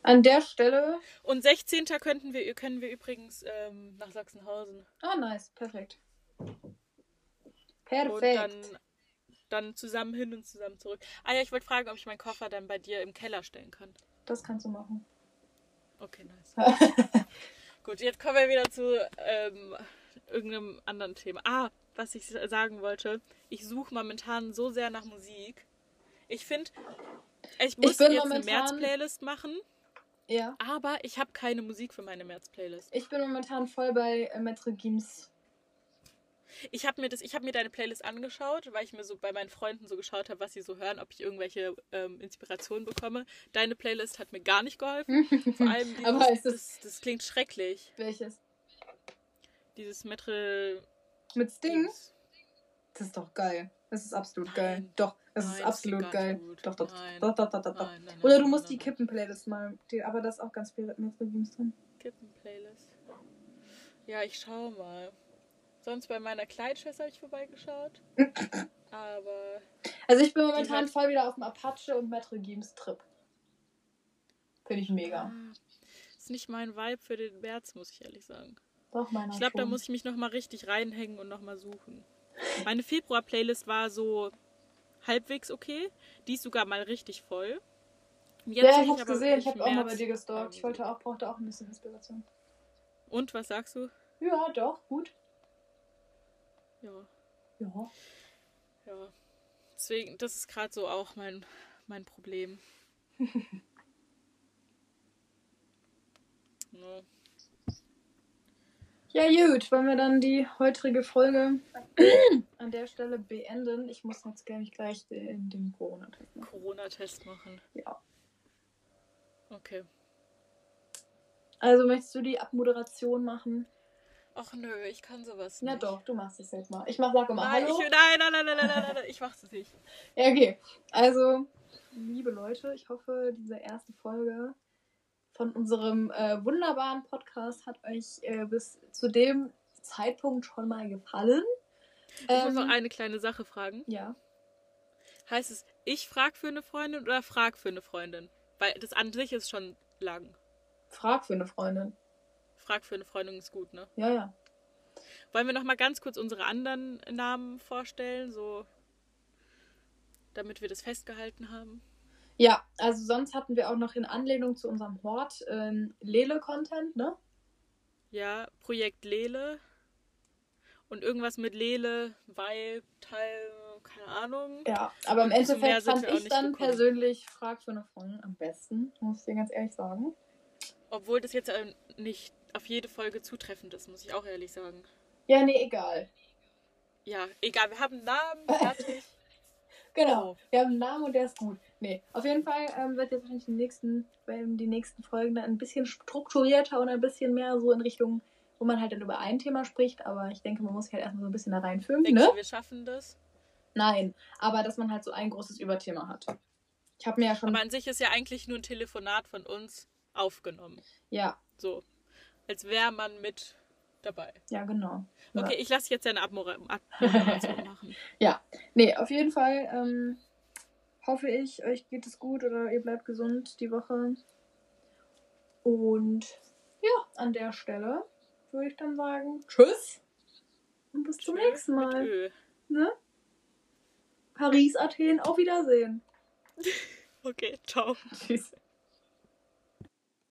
An der Stelle. Und 16. Könnten wir, können wir übrigens ähm, nach Sachsenhausen. Ah, nice. Perfekt. Und Perfekt. dann, dann zusammen hin und zusammen zurück. Ah ja, ich wollte fragen, ob ich meinen Koffer dann bei dir im Keller stellen kann. Das kannst du machen. Okay, nice. Gut, jetzt kommen wir wieder zu ähm, irgendeinem anderen Thema. Ah, was ich sagen wollte. Ich suche momentan so sehr nach Musik. Ich finde, ich muss bin jetzt eine momentan- März-Playlist machen, ja. aber ich habe keine Musik für meine März-Playlist. Ich bin momentan voll bei äh, Maître Gims. Ich habe mir das, ich habe mir deine Playlist angeschaut, weil ich mir so bei meinen Freunden so geschaut habe, was sie so hören, ob ich irgendwelche ähm, Inspirationen bekomme. Deine Playlist hat mir gar nicht geholfen. Vor allem dieses, Aber ist das, das, klingt schrecklich. Welches? Dieses Metal. Mit Sting? Dings. Das ist doch geil. Das ist absolut Nein. geil. Doch, das Nein, ist absolut geil. Doch, doch, Nein. doch, doch, doch, doch, doch. Nein, nein, Oder du musst die. Kippen-Playlist mal. Die, aber das ist auch ganz viel mit Reviews drin. Kippen-Playlist. Ja, ich schau mal. Sonst bei meiner Kleidschwester habe ich vorbeigeschaut. Aber Also ich bin momentan voll wieder auf dem Apache und Metro Games Trip. Finde ich mega. ah, ist nicht mein Vibe für den März, muss ich ehrlich sagen. Doch, meiner Ich glaube, da muss ich mich nochmal richtig reinhängen und nochmal suchen. Meine Februar-Playlist war so halbwegs okay. Die ist sogar mal richtig voll. Jetzt Ja, ich hab's gesehen. Ich wirklich hab auch mal bei dir gestalkt. Ich wollte auch, brauchte auch ein bisschen Inspiration. Und was sagst du? Ja, doch, gut. Ja. Ja. Ja. Deswegen, das ist gerade so auch mein, mein Problem. ja. Ja, gut. Wollen wir dann die heutige Folge an der Stelle beenden? Ich muss jetzt, glaube ich, gleich den, den Corona-Test machen. Corona-Test machen. Ja. Okay. Also, möchtest du die Abmoderation machen? Ach nö, ich kann sowas Na nicht. doch, du machst es jetzt mal. Ich mach, sag immer Nein, Hallo. ich, nein, nein, nein, nein, nein, nein, nein, ich mach's nicht. Ja, okay. Also, liebe Leute, ich hoffe, diese erste Folge von unserem äh, wunderbaren Podcast hat euch äh, bis zu dem Zeitpunkt schon mal gefallen. Ich muss Ähm, noch eine kleine Sache fragen. ja. Heißt es, ich frag für eine Freundin oder frag für eine Freundin? Weil das an sich ist schon lang. Frag für eine Freundin. Frag für eine Freundin ist gut, ne? Ja, ja. Wollen wir noch mal ganz kurz unsere anderen Namen vorstellen, so damit wir das festgehalten haben? Ja, also sonst hatten wir auch noch in Anlehnung zu unserem Hort ähm, Lele-Content, ne? Ja, Projekt Lele und irgendwas mit Lele, weil Teil, keine Ahnung. Ja, aber im Endeffekt fand ich dann gekommen. persönlich Frag für eine Freundin am besten, muss ich dir ganz ehrlich sagen. Obwohl das jetzt äh, nicht auf jede Folge zutreffend ist, muss ich auch ehrlich sagen. Ja, nee, egal. Ja, egal, wir haben einen Namen, fertig. Genau. Oh. Wir haben einen Namen und der ist gut. Nee, auf jeden Fall ähm, wird jetzt wahrscheinlich die nächsten, die nächsten Folgen dann ein bisschen strukturierter und ein bisschen mehr so in Richtung, wo man halt dann über ein Thema spricht. Aber ich denke, man muss sich halt erstmal so ein bisschen da reinfügen, Denkst ne? du, wir schaffen das? Nein, aber dass man halt so ein großes Überthema hat. Ich habe mir ja schon. Aber an sich ist ja eigentlich nur ein Telefonat von uns aufgenommen. ja, So. Als wäre man mit dabei. ja, genau. Ja. Okay, ich lasse jetzt eine Abmoderation machen. Nee, auf jeden Fall ähm, hoffe ich, euch geht es gut oder ihr bleibt gesund die Woche. Und ja, an der Stelle würde ich dann sagen, tschüss und bis zum Tschö nächsten Mal. Ne? Paris, Athen, auf Wiedersehen. Okay, ciao. Tschüss.